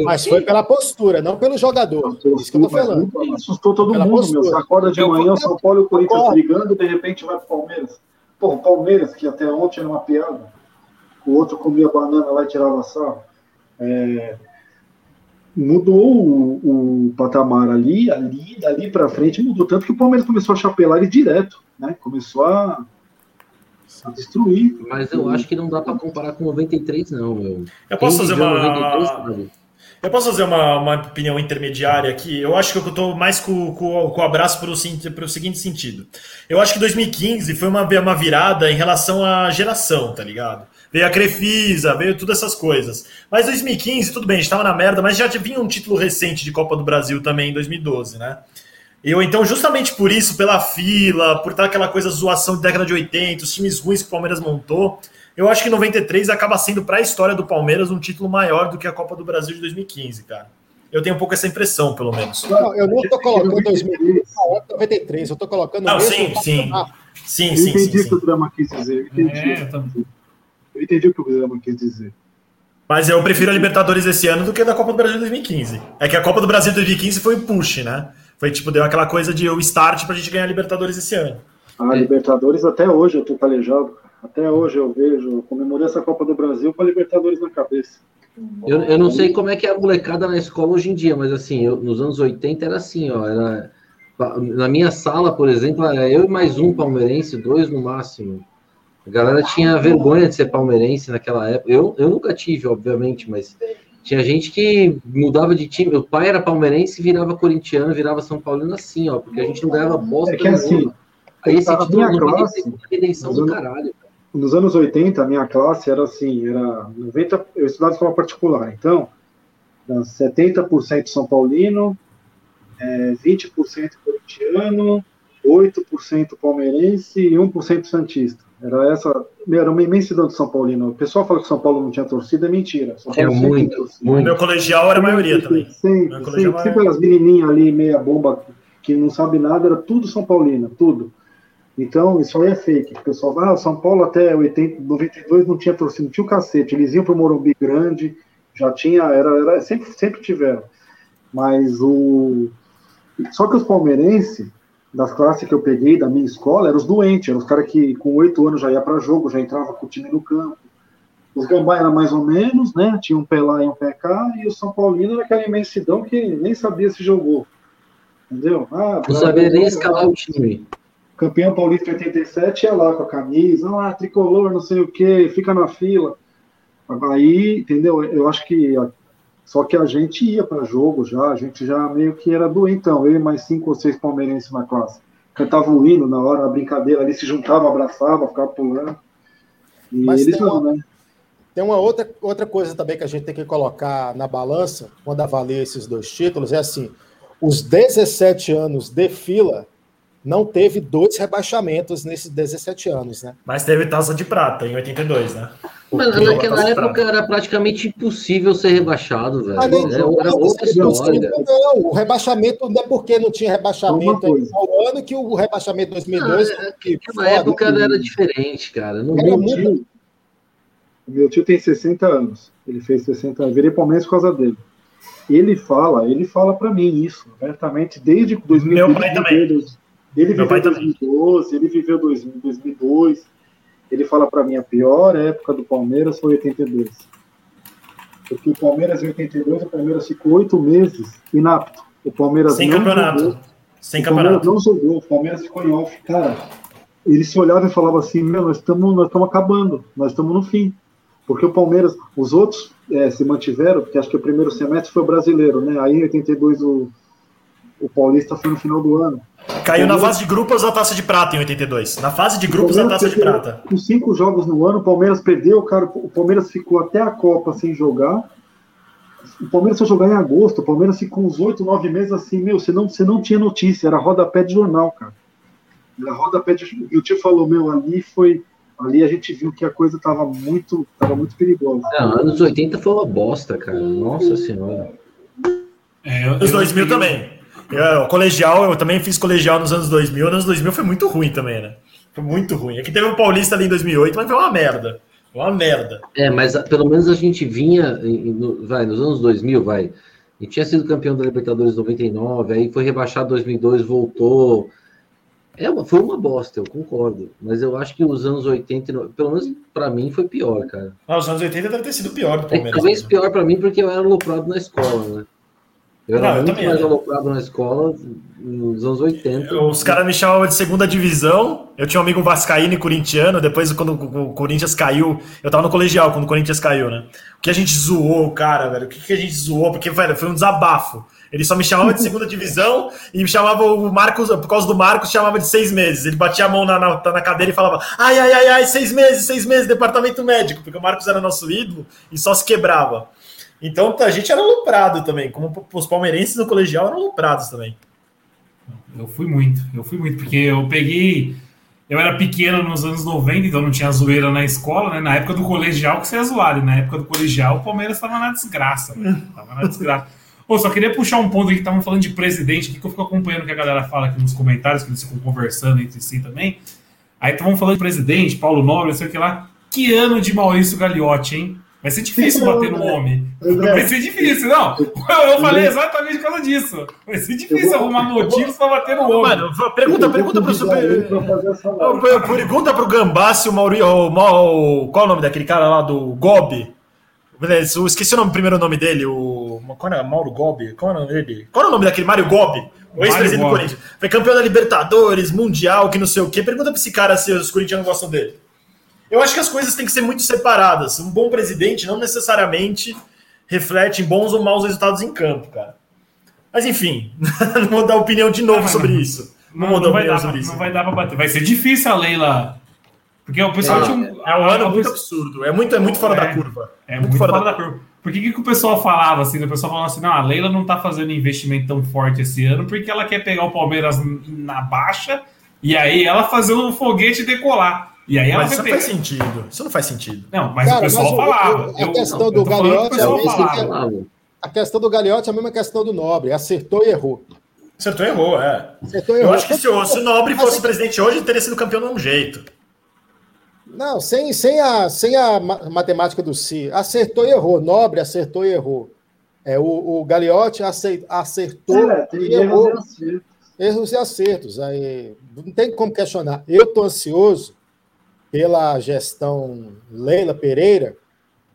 Mas foi pela postura, não pelo jogador. Isso que eu tô falando. Assustou todo Pela mundo, postura. meu. Você acorda de Eu manhã, o São Paulo e o Corinthians brigando, de repente vai pro Palmeiras. Pô, o Palmeiras, que até ontem era uma piada, o outro comia banana lá e tirava sarro. É, Mudou o, o patamar ali, ali, dali pra frente mudou. Tanto que o Palmeiras começou a chapelar ele direto, né? Começou a, destruir. Mas eu acho que não dá para comparar com 93, não, meu. Eu posso Quem fazer uma. 93, sabe? Eu posso fazer uma, uma opinião intermediária aqui? Eu acho que eu estou mais com, com, com o abraço para o seguinte sentido. Eu acho que 2015 foi uma, uma virada em relação à geração, tá ligado? Veio a Crefisa, veio todas essas coisas. Mas 2015, tudo bem, a gente estava na merda, mas já vinha um título recente de Copa do Brasil também em 2012, né? Eu, então, justamente por isso, pela fila, por estar aquela coisa zoação de década de 80, os times ruins que o Palmeiras montou, eu acho que 93 acaba sendo para a história do Palmeiras um título maior do que a Copa do Brasil de 2015, cara. Eu tenho um pouco essa impressão, pelo menos. Não, eu não tô colocando 2015, 93, eu tô colocando Não, mesmo sim, sim. patamar. Sim, Eu sim, entendi sim, o que o sim. drama quis dizer. Eu entendi, É, eu entendi o que o drama quis dizer. Mas eu prefiro a Libertadores esse ano do que a da Copa do Brasil de 2015. É que a Copa do Brasil de 2015 foi o push, né? Foi tipo, deu aquela coisa de o start pra gente ganhar a Libertadores esse ano. A Libertadores, até hoje eu tô calejado. Até hoje eu vejo, eu comemorei essa Copa do Brasil com a Libertadores na cabeça. Eu, eu não sei como é que é a molecada na escola hoje em dia, mas assim, eu- nos anos 80 era assim, ó. Era, na minha sala, por exemplo, era eu e mais um palmeirense, dois no máximo. A galera tinha vergonha de ser palmeirense naquela época. Eu, eu nunca tive, obviamente, mas tinha gente que mudava de time. O pai era palmeirense, virava corintiano, virava São Paulino assim, ó, porque a gente não ganhava bosta. É que assim, nenhuma. Aí esse título minha não classe- uma redenção do caralho. Nos anos 80, a minha classe era assim, era 90, eu estudava em escola particular, então, era 70% São Paulino, é, 20% corintiano, 8% palmeirense e 1% santista. Era essa, era uma imensidão de São Paulino. O pessoal fala que São Paulo não tinha torcida, é mentira. São Paulo sempre muito, muito. meu colegial era a maioria também. Sempre, Meu sempre, sempre, era- as menininhas ali, meia bomba, que não sabe nada, era tudo São Paulino, tudo. Então, isso aí é fake. O pessoal fala, ah, o São Paulo até 80, 92 não tinha torcida, não tinha o cacete. Eles iam pro Morumbi grande, já tinha, era, era sempre, sempre tiveram. Mas o. Só que os palmeirenses, das classes que eu peguei da minha escola, eram os doentes, eram os caras que com oito anos já ia para jogo, já entrava com o time no campo. Os Gambá era mais ou menos, né? Tinha um pé lá e um pé cá, e o São Paulino era aquela imensidão que nem sabia se jogou. Entendeu? Ah, Não sabia nem escalar o time. campeão paulista 87 ia lá com a camisa, ah, tricolor, não sei o que, fica na fila. Aí, entendeu? Eu acho que só que a gente ia para jogo já, a gente já meio que era doentão, eu e mais cinco ou seis palmeirenses na classe. Cantava o hino na hora, na brincadeira, ali se juntava, abraçava, ficava pulando. E Mas eles não, uma- né? Tem uma outra, outra coisa também que a gente tem que colocar na balança quando avalia esses dois títulos, é assim, os 17 anos de fila não teve dois rebaixamentos nesses 17 anos, né? Mas teve taça de prata em 82, né? Mas naquela época era praticamente impossível ser rebaixado, velho. Ah, nem- Era, era outra não, história. não, o rebaixamento não é porque não tinha rebaixamento ao ano que o rebaixamento de 2002 Ah, é que Naquela época era diferente, cara. Não, Era Meu muito- tio, o meu tio tem 60 anos. Ele fez 60 anos. Virei palmeirense por causa dele. Ele fala, ele fala para mim isso, abertamente, desde 2000. Meu pai também. Ele Meu viveu pai também. 2012, ele viveu 2000, 2002. Ele fala para mim, a pior época do Palmeiras foi 82. Porque o Palmeiras em 82, o Palmeiras ficou oito meses inapto. O Palmeiras Sem não campeonato. jogou. Sem o Palmeiras campeonato. não jogou, o Palmeiras ficou em off. Cara, eles se olhavam e falavam assim: Meu, nós estamos nós estamos acabando, nós estamos no fim. Porque o Palmeiras, os outros eh, se mantiveram, porque acho que o primeiro semestre foi o brasileiro, né? Aí em 82 o, o Paulista foi no final do ano. Caiu na fase de grupos a taça de prata em 82. Na fase de grupos a taça de prata. Com cinco jogos no ano, o Palmeiras perdeu, cara. O Palmeiras ficou até a Copa sem jogar. O Palmeiras foi jogar em agosto. O Palmeiras ficou uns oito, nove meses assim, meu, você não, você não tinha notícia, era rodapé de jornal, cara. Era rodapé de E o tio falou, meu, ali foi. Ali a gente viu que a coisa tava muito, tava muito perigosa. Não, anos 80 foi uma bosta, cara. Nossa senhora. É, eu- Anos eu 2000 tenho- também. Eu, colegial, eu também fiz colegial nos anos 2000. Nos anos 2000 foi muito ruim também, né? Foi muito ruim. Aqui teve o Paulista ali em 2008, mas foi uma merda. Foi uma merda. É, mas a- pelo menos a gente vinha, vai, nos anos 2000, vai. A gente tinha sido campeão da Libertadores 99, aí foi rebaixado 2002, voltou. É foi uma bosta, eu concordo. Mas eu acho que os anos 80, e no- pelo menos pra mim, foi pior, cara. Ah, os anos 80 deve ter sido pior do É, Palmeiras. talvez mesmo. pior pra mim porque eu era aloprado na escola, né? Eu era eu muito também mais era. aloprado na escola nos anos 80. Os caras me chamavam de segunda divisão. Eu tinha um amigo vascaíno e corintiano. Depois, quando o Corinthians caiu, eu tava no colegial quando o Corinthians caiu, né? O que a gente zoou, cara, velho? O que, que a gente zoou? Porque, velho, foi um desabafo. Ele só me chamava de segunda divisão e me chamava o Marcos, por causa do Marcos, chamava de seis meses. Ele batia a mão na, na, na cadeira e falava: ai, ai, ai, ai, seis meses, seis meses, departamento médico, porque o Marcos era nosso ídolo e só se quebrava. Então a gente era aloprado também, como os palmeirenses no colegial eram aloprados também. Eu fui muito, eu fui muito, porque eu peguei. Eu era pequeno nos anos 90, então não tinha zoeira na escola, né? Na época do colegial que você zoar, e na época do colegial o Palmeiras estava na desgraça. Né? Tava na desgraça. Ô, só queria puxar um ponto aqui que estavam falando de presidente, que eu fico acompanhando o que a galera fala aqui nos comentários, que eles ficam conversando entre si também. Aí estavam falando de presidente, Paulo Nobre, não sei o que lá. Que ano de Maurício Gagliotti, hein? Vai ser difícil bater no homem. Vai ser difícil, não. Eu, falei exatamente por causa disso. Vai ser difícil arrumar motivos pra bater no homem. Mano, pergunta, pergunta pro super. Pergunta pro Gambá se o Mauri. O, Mau- qual é o nome daquele cara lá do Gobi? Beleza, eu esqueci o nome, primeiro nome dele, o. Qual é? Mauro Gobi? Qual é o nome dele? Qual é o nome daquele? Mário Gobi? O ex-presidente do. Corinthians. Foi campeão da Libertadores, Mundial, que não sei o quê. Pergunta pra esse cara se os corintianos gostam dele. Eu acho que as coisas têm que ser muito separadas. Um bom presidente não necessariamente reflete em bons ou maus resultados em campo, cara. Mas enfim, não vou dar opinião de novo Não, sobre isso. Não, não vai opinião dar, pra, sobre isso. não vai dar pra bater. Vai ser difícil a Leila. Porque o pessoal É, tinha um. É um ano muito absurdo. É muito, é muito fora É. da curva. É muito fora da curva. Por que, que o pessoal falava assim? O pessoal falava assim: não, a Leila não tá fazendo investimento tão forte esse ano porque ela quer pegar o Palmeiras na baixa e aí ela fazer um foguete decolar. E aí Mas isso não faz sentido. Isso não faz sentido. Não, mas Cara, o pessoal mas falava. o- a Eu- questão eu do Gagliotti é que é-. A questão do Gagliotti é a mesma questão do Nobre. Acertou e errou. Acertou, errou, é. Acertou e Eu errou. acho que se o, se o Nobre fosse que- presidente hoje, ele teria sido campeão de um jeito. Não, sem, sem, a, sem a ma- matemática do Si. Acertou e errou. Nobre acertou e errou. É, o, o Gagliotti acertou É, e erros errou. e acertos. Erros e acertos. Aí, não tem como questionar. Eu estou ansioso pela gestão Leila Pereira,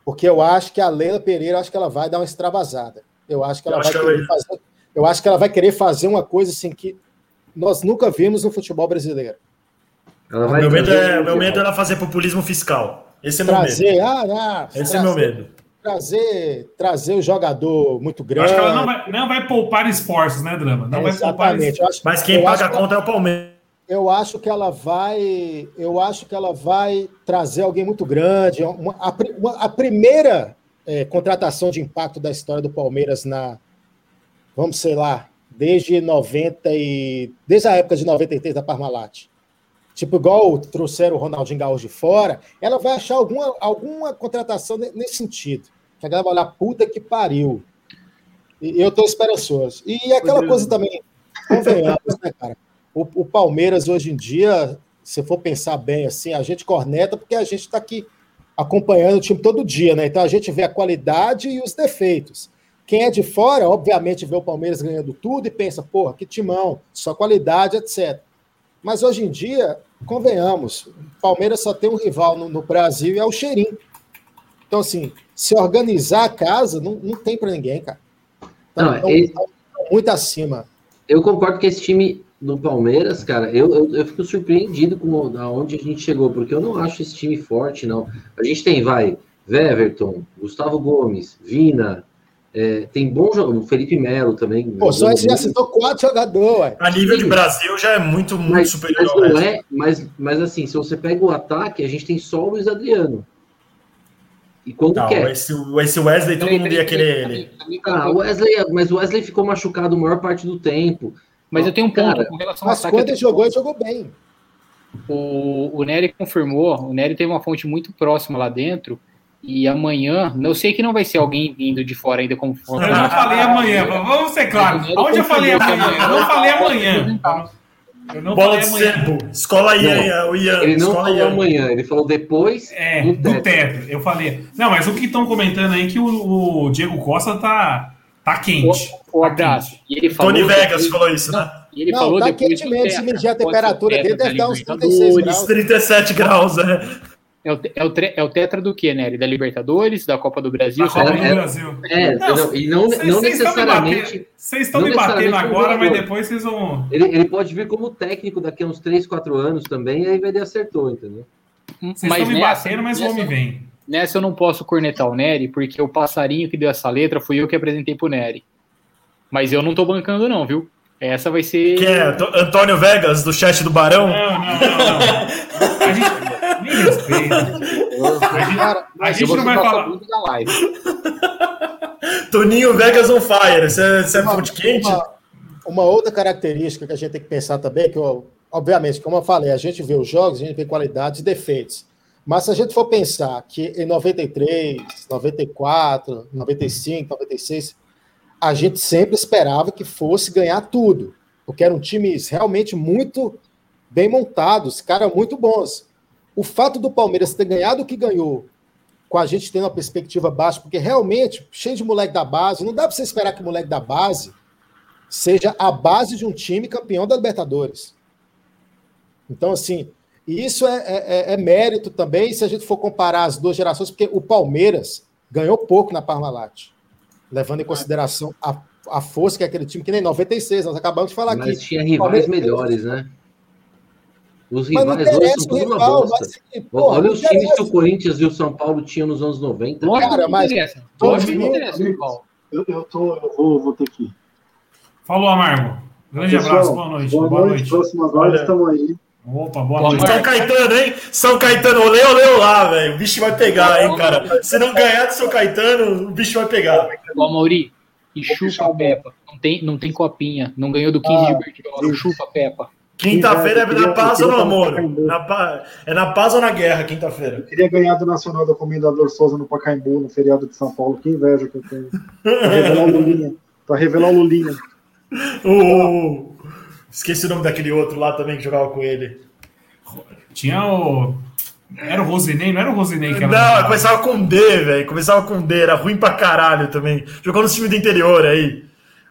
porque eu acho que a Leila Pereira acho que ela vai dar uma extravasada. Eu acho que ela Eu vai acho que ela- querer fazer. Eu acho que ela vai querer fazer uma coisa assim que nós nunca vimos no futebol brasileiro. Ela vai Meu medo, é, o meu medo é ela fazer populismo fiscal. Esse é meu medo. Trazer, ah, ah, Esse é trazer, meu medo. trazer, trazer o jogador muito Eu grande. acho que ela não vai, não vai poupar esforços, né, Drama? Não vai poupar. Eu acho, Mas quem eu paga a conta é o Palmeiras. Eu acho que ela vai, eu acho que ela vai trazer alguém muito grande. Uma- a, uma- a primeira é, contratação de impacto da história do Palmeiras na, vamos sei lá, desde 90 e desde a época de 93 da Parmalat. Tipo, igual trouxeram o Ronaldinho Gaúcho de fora, ela vai achar alguma, alguma contratação ne- nesse sentido. Que a galera vai olhar, puta que pariu. E eu tô esperançoso. E aquela coisa também, convenhamos, né, cara? O, o Palmeiras hoje em dia, se for pensar bem assim, a gente corneta porque a gente está aqui acompanhando o time todo dia, né? Então a gente vê a qualidade e os defeitos. Quem é de fora, obviamente, vê o Palmeiras ganhando tudo e pensa, porra, que timão, só qualidade, etc. Mas hoje em dia, convenhamos, o Palmeiras só tem um rival no, no Brasil e é o Cheirinho. Então, assim, se organizar a casa, não, não tem para ninguém, cara. Então, Não, então, esse- muito acima. Eu concordo que esse time do Palmeiras, cara, eu, eu, eu fico surpreendido com aonde a gente chegou, porque eu não acho esse time forte, não. A gente tem, vai, Weverton, Gustavo Gomes, Vina, é, tem bom jogo, o Felipe Melo também. Pô, só esse já citou quatro jogadores. A nível de Brasil já é muito, muito Mas, superior mas, ao não resto. é, mas, mas assim, se você pega o ataque, a gente tem só o Luiz Adriano. E quando Não, quer. esse, esse Wesley, todo mundo ia querer ele. Ah, o Wesley, mas o Wesley ficou machucado a maior parte do tempo. Mas eu tenho um ponto Cara, com relação ao Mas ataque. eu quando ele jogou, ele jogou bem. O, o Nery confirmou, o Nery teve uma fonte muito próxima lá dentro, e amanhã, eu sei que não vai ser alguém vindo de fora ainda como Eu já falei amanhã, vamos ser claros. Aonde eu falei amanhã? Eu não falei amanhã. Eu não Bola falei de amanhã. sebo. Escola Ian, o Ian. Ele não escola falou Ian. amanhã, ele falou depois É, do teto. Eu falei. Não, mas o que estão comentando aí é que o, o Diego Costa tá, tá quente. O Tá abraço. quente. E ele falou Tony Vegas depois- falou isso, né? E ele Não, falou tá depois quente mesmo, se medir a o temperatura dele, deve da dar uns Libertadores. 36 graus. 37 graus, né? É o, é, o tre- é o tetra do que, Nery? Da Libertadores, da Copa do Brasil? Da Copa do é- Brasil. É, Não, não, e não, Vocês- não vocês estão me necessariamente. batendo- Vocês estão me batendo agora, mas depois vocês vão. Ele, ele pode vir como técnico daqui a uns 3, 4 anos também, e aí ele acertou, entendeu? Vocês Mas estão me nessa- batendo, mas o homem vem. Nessa eu não posso cornetar o Nery, porque o passarinho que deu essa letra fui eu que apresentei pro Nery. Mas eu não tô bancando, não, viu? Essa vai ser. Quem é? Antônio Vegas, do chat do Barão? Não, não, não, não. A gente. Me respeita. A gente, a não vai falar. Toninho Vegas on fire. Você é, é Uma- fonte quente? Uma, uma outra característica que a gente tem que pensar também, é que, obviamente, como eu falei, a gente vê os jogos, a gente vê qualidades e defeitos. Mas se a gente for pensar que em 93, 94, 95, 96, a gente sempre esperava que fosse ganhar tudo, porque eram times realmente muito bem montados, caras muito bons. O fato do Palmeiras ter ganhado o que ganhou, com a gente tendo uma perspectiva baixa, porque realmente, cheio de moleque da base, não dá para você esperar que o moleque da base seja a base de um time campeão da Libertadores. Então, assim, e isso é, é- é mérito também, se a gente for comparar as duas gerações, porque o Palmeiras ganhou pouco na Parmalat, levando em consideração a, a força que é aquele time, que nem 96, nós acabamos de falar Mas aqui. tinha rivais Palmeiras- melhores, né? Os Mas não rivais hoje interessa são o tudo uma rival, bosta. mas, assim, porra, Olha não os times que o Corinthians e o São Paulo tinham nos anos 90. Lógico Cara, mas- Lógico que os interessa, Paulo. Eu, eu, tô, eu vou, vou ter que ir. Falou, Amargo. Grande Pessoal, abraço, boa noite. Boa, noite, próximas horas estamos aí. Opa, boa Boa noite. São Caetano, hein? São Caetano, olê, olê, olá, velho. O bicho vai pegar, hein, cara. Se não ganhar do São Caetano, o bicho vai pegar. Ó, Mauri, e chupa a Peppa. Não tem, não tem copinha. Não ganhou do 15 Ah, de Bertioga. Chupa a Peppa. Quinta-feira é na paz ou no amor? Na pa- É na paz ou na guerra, quinta-feira? Eu queria ganhar do Nacional do Comendador Souza no Pacaembu, no feriado de São Paulo. Que inveja que eu tenho. Pra revelar o Lulinha. Pra revelar o Lulinha. O... Esqueci o nome daquele outro lá também que jogava com ele. Tinha o. Era o Rosinei, não era o Rosinei que era. Não, começava com D, velho. Começava com D, era ruim pra caralho também. Jogou no time do interior aí.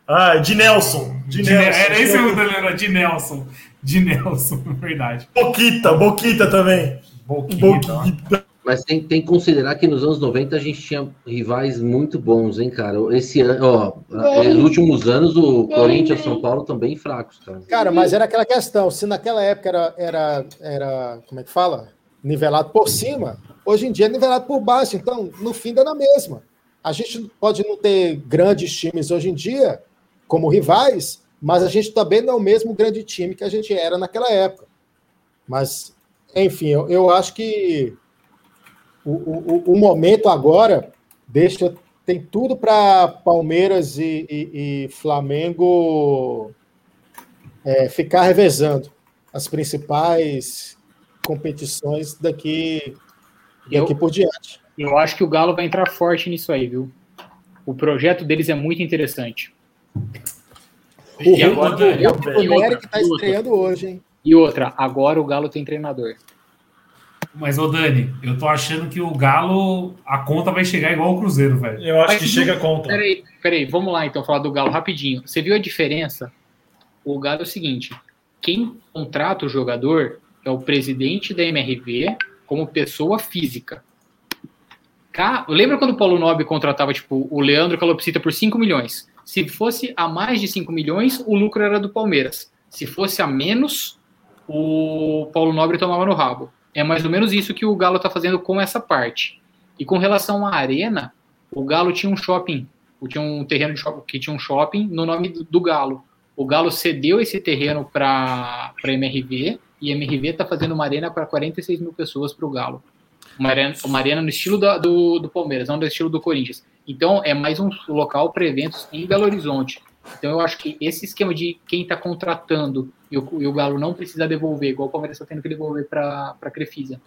Ah, de Nelson. De De Ne- Nelson. Era esse o era de Nelson. De Nelson, verdade. Boquita, Boquita também. Boquita. Boquita. Mas tem, tem que considerar que nos anos 90 a gente tinha rivais muito bons, hein, cara? Esse ano, ó, nos últimos anos o Corinthians e o São Paulo estão bem fracos, cara. Cara, mas era aquela questão, se naquela época era, era, era como é que fala? Nivelado por cima, hoje em dia é nivelado por baixo, então no fim dá na mesma. A gente pode não ter grandes times hoje em dia como rivais, mas a gente também não é o mesmo grande time que a gente era naquela época. Mas, enfim, eu, eu acho que o, o, o momento agora deixa tem tudo para Palmeiras e, e- e Flamengo é, ficar revezando as principais competições daqui, daqui Eu- por diante. Eu acho que o Galo vai entrar forte nisso aí, viu? O projeto deles é muito interessante. O E agora- o e do Nery que está e estreando hoje, hein? E outra, agora o Galo tem treinador. Mas, ô Dani, eu tô achando que o Galo, a conta vai chegar igual o Cruzeiro, velho. Eu acho Mas que chega a conta. Peraí, peraí, vamos lá então falar do Galo rapidinho. Você viu a diferença? O Galo é o seguinte: quem contrata o jogador é o presidente da MRV como pessoa física. Ca- Lembra quando o Paulo Nobre contratava tipo o Leandro Calopsita por 5 milhões? se fosse a mais de 5 milhões, o lucro era do Palmeiras. Se fosse a menos, o Paulo Nobre tomava no rabo. É mais ou menos isso que o Galo está fazendo com essa parte. E com relação à arena, o Galo tinha um shopping, tinha um terreno shopping, que tinha um shopping no nome do, do Galo. O Galo cedeu esse terreno para a MRV e a MRV está fazendo uma arena para 46 mil pessoas para o Galo. Uma arena, uma arena no estilo da, do, do Palmeiras, não no estilo do Corinthians. Então, é mais um local para eventos em Belo Horizonte. Então, eu acho que esse esquema de quem está contratando e o, e o, Galo não precisa devolver, igual o Palmeiras está tendo que devolver para a Crefisa.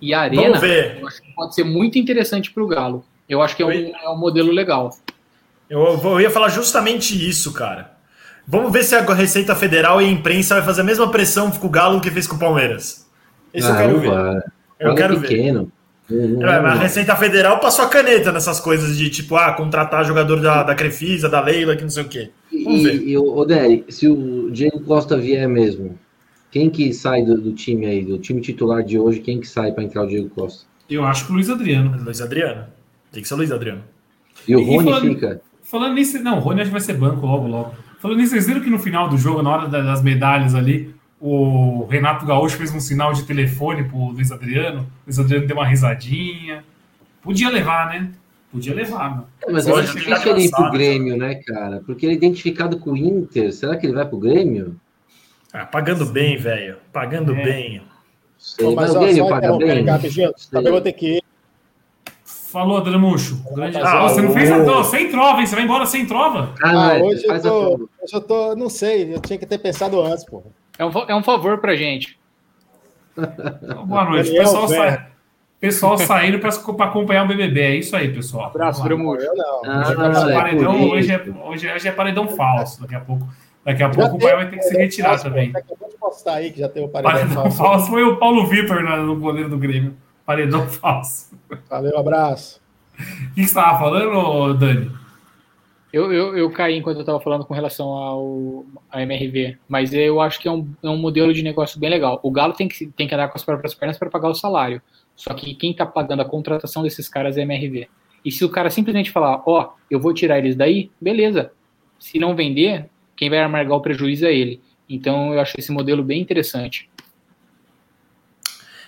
E a Arena, eu acho que pode ser muito interessante para o Galo. Eu acho que é um, é um modelo legal. Eu, eu ia falar justamente isso, cara. Vamos ver se a Receita Federal e a imprensa vai fazer a mesma pressão com o Galo que fez com o Palmeiras. Isso ah, eu quero ver. Vai. Eu quero pequeno. ver. É, a Receita Federal passou a caneta nessas coisas de tipo, ah, contratar jogador da, da Crefisa, da Leila, que não sei o quê. Vamos e, ver. E, o Derek, se o Diego Costa vier mesmo, quem que sai do, do, time aí, do time titular de hoje, quem que sai para entrar o Diego Costa? Eu acho que o Luiz Adriano. Luiz Adriano. Tem que ser o Luiz Adriano. E o e Rony falando, fica? Falando nisso, não, o Rony acho que vai ser banco logo, logo. Falando nisso, vocês viram que no final do jogo, na hora das medalhas ali, o Renato Gaúcho fez um sinal de telefone pro Luiz Adriano. O Luiz Adriano deu uma risadinha. Podia levar, né? Podia levar, mano. É, mas eu acho difícil ele ir pro Grêmio, né, cara? Porque ele é identificado com o Inter. Será que ele vai pro Grêmio? Ah, pagando bem, velho. Pagando é. bem. Sei, mas, mas o Grêmio paga bem. Também vou ter que ir. Falou, Dramucho. Grande... Ah, você não fez a... não, sem trova, hein? Você vai embora sem trova? Ah, ah hoje, eu tô, hoje eu tô. Não sei, eu tinha que ter pensado antes, porra. É um, é um favor pra gente. boa noite. Daniel pessoal, sa... pessoal saindo para acompanhar o BBB. É isso aí, pessoal. Abraço, Dramucho. Ah, hoje, é paredão, hoje, é, hoje, hoje é paredão falso. Daqui a pouco. Daqui a pouco o pai vai ter que se retirar também. Acabou de postar aí que já tem o paredão, paredão falso. falso. Foi o Paulo Vitor no poder do Grêmio. Paredão falso. Valeu, abraço. O que você estava falando, Dani? Eu, eu, eu caí enquanto eu estava falando com relação ao, ao MRV, mas eu acho que é um, é um modelo de negócio bem legal. O Galo tem que, tem que andar com as próprias pernas para pagar o salário. Só que quem está pagando a contratação desses caras é MRV. E se o cara simplesmente falar, ó, oh, eu vou tirar eles daí, beleza. Se não vender, quem vai amargar o prejuízo é ele. Então eu acho esse modelo bem interessante.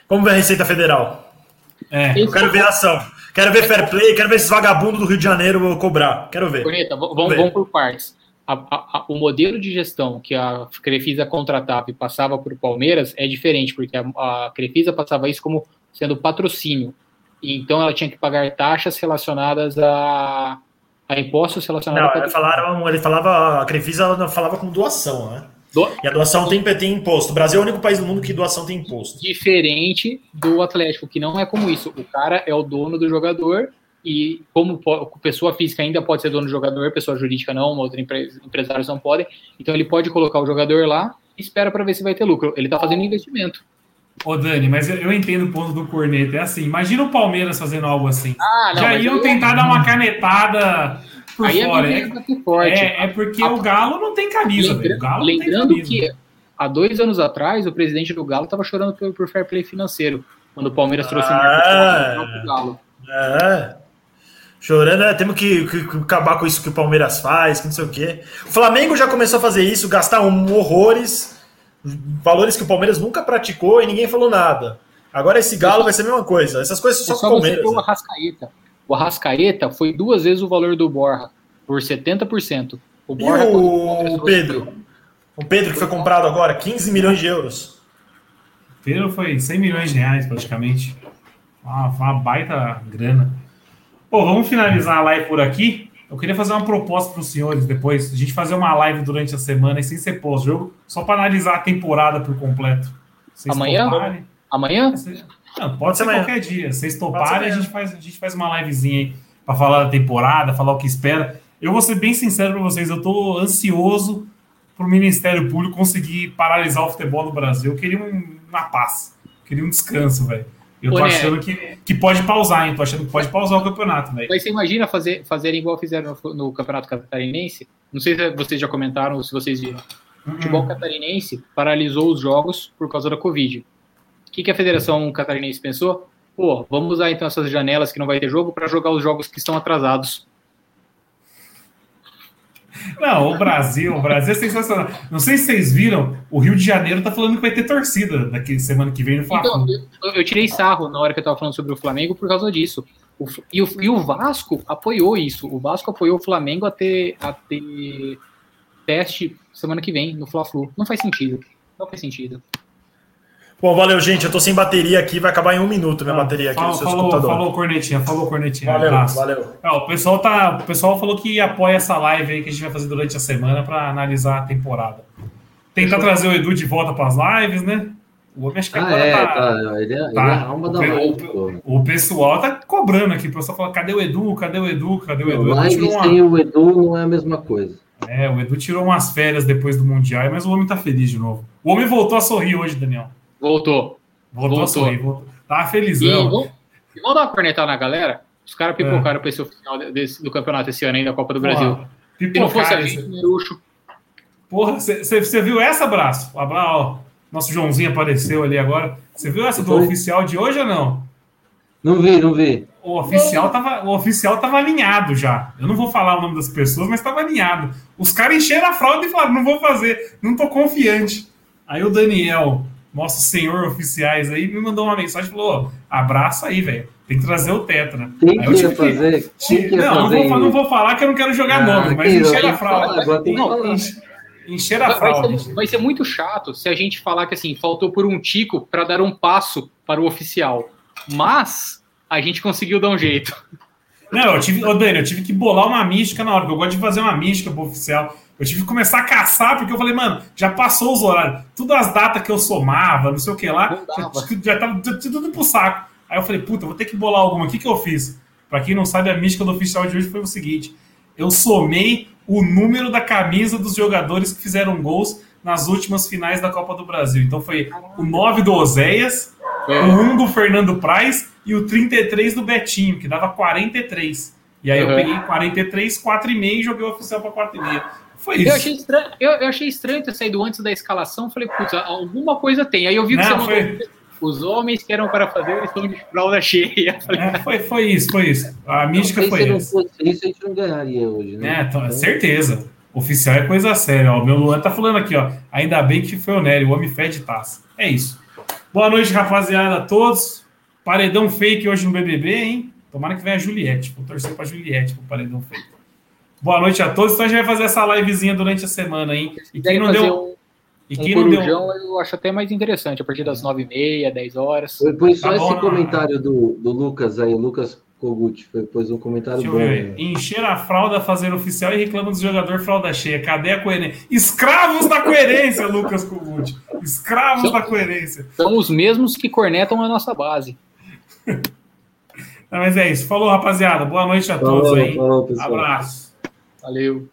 Vamos ver a Receita Federal. É, eu quero ver a ação. Quero ver fair play, quero ver esses vagabundos do Rio de Janeiro cobrar. Quero ver. Bonita, vamos, vamos, por partes. A, a, a, o modelo de gestão que a Crefisa contratava e passava para o Palmeiras é diferente, porque a, Crefisa passava isso como sendo patrocínio. Então ela tinha que pagar taxas relacionadas a, a impostos relacionados não, a. Falaram, ele falava, a Crefisa falava com doação, né? Do... E a doação tem, tem imposto. O Brasil é o único país do mundo que doação tem imposto. Diferente do Atlético, que não é como isso. O cara é o dono do jogador e como pessoa física ainda pode ser dono do jogador, pessoa jurídica não, outros empresários não podem. Então ele pode colocar o jogador lá e espera para ver se vai ter lucro. Ele está fazendo investimento. Ô, Dani, mas eu, eu, entendo o ponto do corneta. É assim, imagina o Palmeiras fazendo algo assim. Ah, não, Já iam tentar dar uma canetada por Aí é fora. É, é, forte. É, é porque a, o Galo não tem camisa. Lembra, lembrando camisa. que há dois anos atrás o presidente do Galo estava chorando por, por, fair play financeiro quando o Palmeiras trouxe ah, o Galo. É. Chorando, é, temos que, que, que, acabar com isso que o Palmeiras faz, que não sei o quê. O Flamengo já começou a fazer isso, gastar um horrores, valores que o Palmeiras nunca praticou e ninguém falou nada. Agora esse Galo vai ser a mesma coisa. Essas coisas só, só com o Palmeiras. Você né? Arrascaeta. O Arrascaeta foi duas vezes o valor do Borra, por 70%. O Borra e o, o Pedro? O Pedro que foi comprado agora, 15 milhões de euros. O Pedro foi 100 milhões de reais praticamente. Uma, uma baita grana. Pô, vamos finalizar a live por aqui. Eu queria fazer uma proposta para os senhores depois. A gente fazer uma live durante a semana sem ser pós-jogo, só para analisar a temporada por completo. Vocês Amanhã? Amanhã? Não, pode, ser qualquer dia. Vocês toparem, a gente, faz, a gente faz uma livezinha aí para falar da temporada, falar o que espera. Eu vou ser bem sincero para vocês, eu estou ansioso para o Ministério Público conseguir paralisar o futebol no Brasil. Eu queria um, uma paz, eu queria um descanso, velho. Eu tô achando que, que pode pausar, hein? Tô achando que pode pausar o campeonato, velho. Mas você imagina fazer, fazer igual fizeram no, no Campeonato Catarinense? Não sei se vocês já comentaram ou se vocês viram. O futebol uhum. catarinense paralisou os jogos por causa da Covid que, que a Federação Catarinense pensou? Pô, vamos usar então essas janelas que não vai ter jogo para jogar os jogos que estão atrasados. Não, o Brasil, o Brasil é sensacional. Não sei se vocês viram, o Rio de Janeiro tá falando que vai ter torcida daqui semana que vem no Então, Fla-Flu. eu, eu tirei sarro na hora que eu tava falando sobre o Flamengo por causa disso. O e, o, e o Vasco apoiou isso. O Vasco apoiou o Flamengo a ter, a ter teste semana que vem no Fla-Flu. Não faz sentido. Não faz sentido. Bom, valeu, gente. Eu tô sem bateria aqui, vai acabar em um minuto minha Ah, bateria aqui falou, no seu falou, computador. falou, cornetinha, falou, cornetinha. Valeu, abraço. valeu. É, o, pessoal tá, o pessoal falou que apoia essa live aí que a gente vai fazer durante a semana para analisar a temporada. Tentar trazer o Edu de volta para as lives, né? O homem acho que Ah, agora é, tá, tá. Ele é, ele é a alma da O- live, pô. O pessoal tá cobrando aqui. O pessoal fala: cadê o Edu? Cadê o Edu? Cadê o Edu? O Live tirou uma- sem o Edu não é a mesma coisa. É, o Edu tirou umas férias depois do Mundial, mas o homem tá feliz de novo. O homem voltou a sorrir hoje, Daniel. Voltou. Voltou, Voltou. sorrir. Voltou. Tava E felizão. vamos, e vamos dar uma cornetada na galera? Os caras É. pipocaram pra esse oficial desse- do campeonato esse ano aí da Copa do Brasil. Se não fosse a pipocaram gente, esse- Nerucho. Porra, você viu essa, abraço? Abra, ó, nosso Joãozinho apareceu ali agora. Você viu essa do Foi? oficial de hoje ou não? Não vi, não vi. O oficial, tava, o oficial tava alinhado já. Eu não vou falar o nome das pessoas, mas tava alinhado. Os caras encheram a fralda e falaram: não vou fazer, não tô confiante. Aí o Daniel, nosso senhor oficiais aí, me mandou uma mensagem e falou: "Ô, abraça aí, velho. Tem que trazer o Tetra. Quem Aí eu que ia fazer? Quem que ia Não, não fazer vou, não vou falar que eu não quero jogar Ah, nome, mas que não, a fralda. fala, agora tem que Não, falar. Enche- Encheram a Vai, fralda. vai ser, vai ser muito chato se a gente falar que assim, faltou por um tico para dar um passo para o oficial. Mas a gente conseguiu dar um jeito. Não, eu tive, ô Dani, eu tive que bolar uma mística na hora, porque eu gosto de fazer uma mística pro oficial. Eu tive que começar a caçar, porque eu falei, mano, já passou os horários. Tudo as datas que eu somava, não sei o que lá, já, já tava tudo pro saco. Aí eu falei, puta, eu vou ter que bolar alguma. O que, que eu fiz? Pra quem não sabe, a mística do oficial de hoje foi o seguinte: eu somei o número da camisa dos jogadores que fizeram gols nas últimas finais da Copa do Brasil. Então foi o 9 do Oséias, É. o 1 do Fernando Praz e o 33 do Betinho, que dava 43. E aí eu Uhum. peguei 43, 4,5 e joguei o oficial para 4,5. Foi Eu isso. achei, estranho, eu, eu achei estranho ter saído antes da escalação. Falei, putz, alguma coisa tem. Aí eu vi que Não, você foi- mandou. Os homens que eram para fazer, eles estão de fralda cheia. Falei, É, foi, foi isso, foi isso. A mística foi se não fosse isso, a gente não ganharia hoje, né? É, então, certeza. Oficial é coisa séria. Ó. O meu Luan tá falando aqui, ó. Ainda bem que foi o Nery, o homem fede taça. É isso. Boa noite, rapaziada, a todos. Paredão fake hoje no BBB, hein? Tomara que venha a Juliette. Vou torcer pra Juliette pro paredão fake. Boa noite a todos. Então a gente vai fazer essa livezinha durante a semana, hein? E quem não deu. um, E um quem não deu. corujão, eu acho até mais interessante, a partir das 9h30, 10 horas. Foi, foi só Tá bom, esse não. comentário do, do Lucas aí, Lucas Kogut, foi, pôs um comentário Deixa eu bom. ver. né? Encher a fralda, fazer oficial e reclama dos jogadores fralda cheia. Cadê a coerência? Escravos da coerência, Lucas Kogut. Escravos da coerência. São os mesmos que cornetam a nossa base. Não, mas é isso. Falou, rapaziada. Boa noite a Falou, todos aí. falou, pessoal. Abraço. Valeu.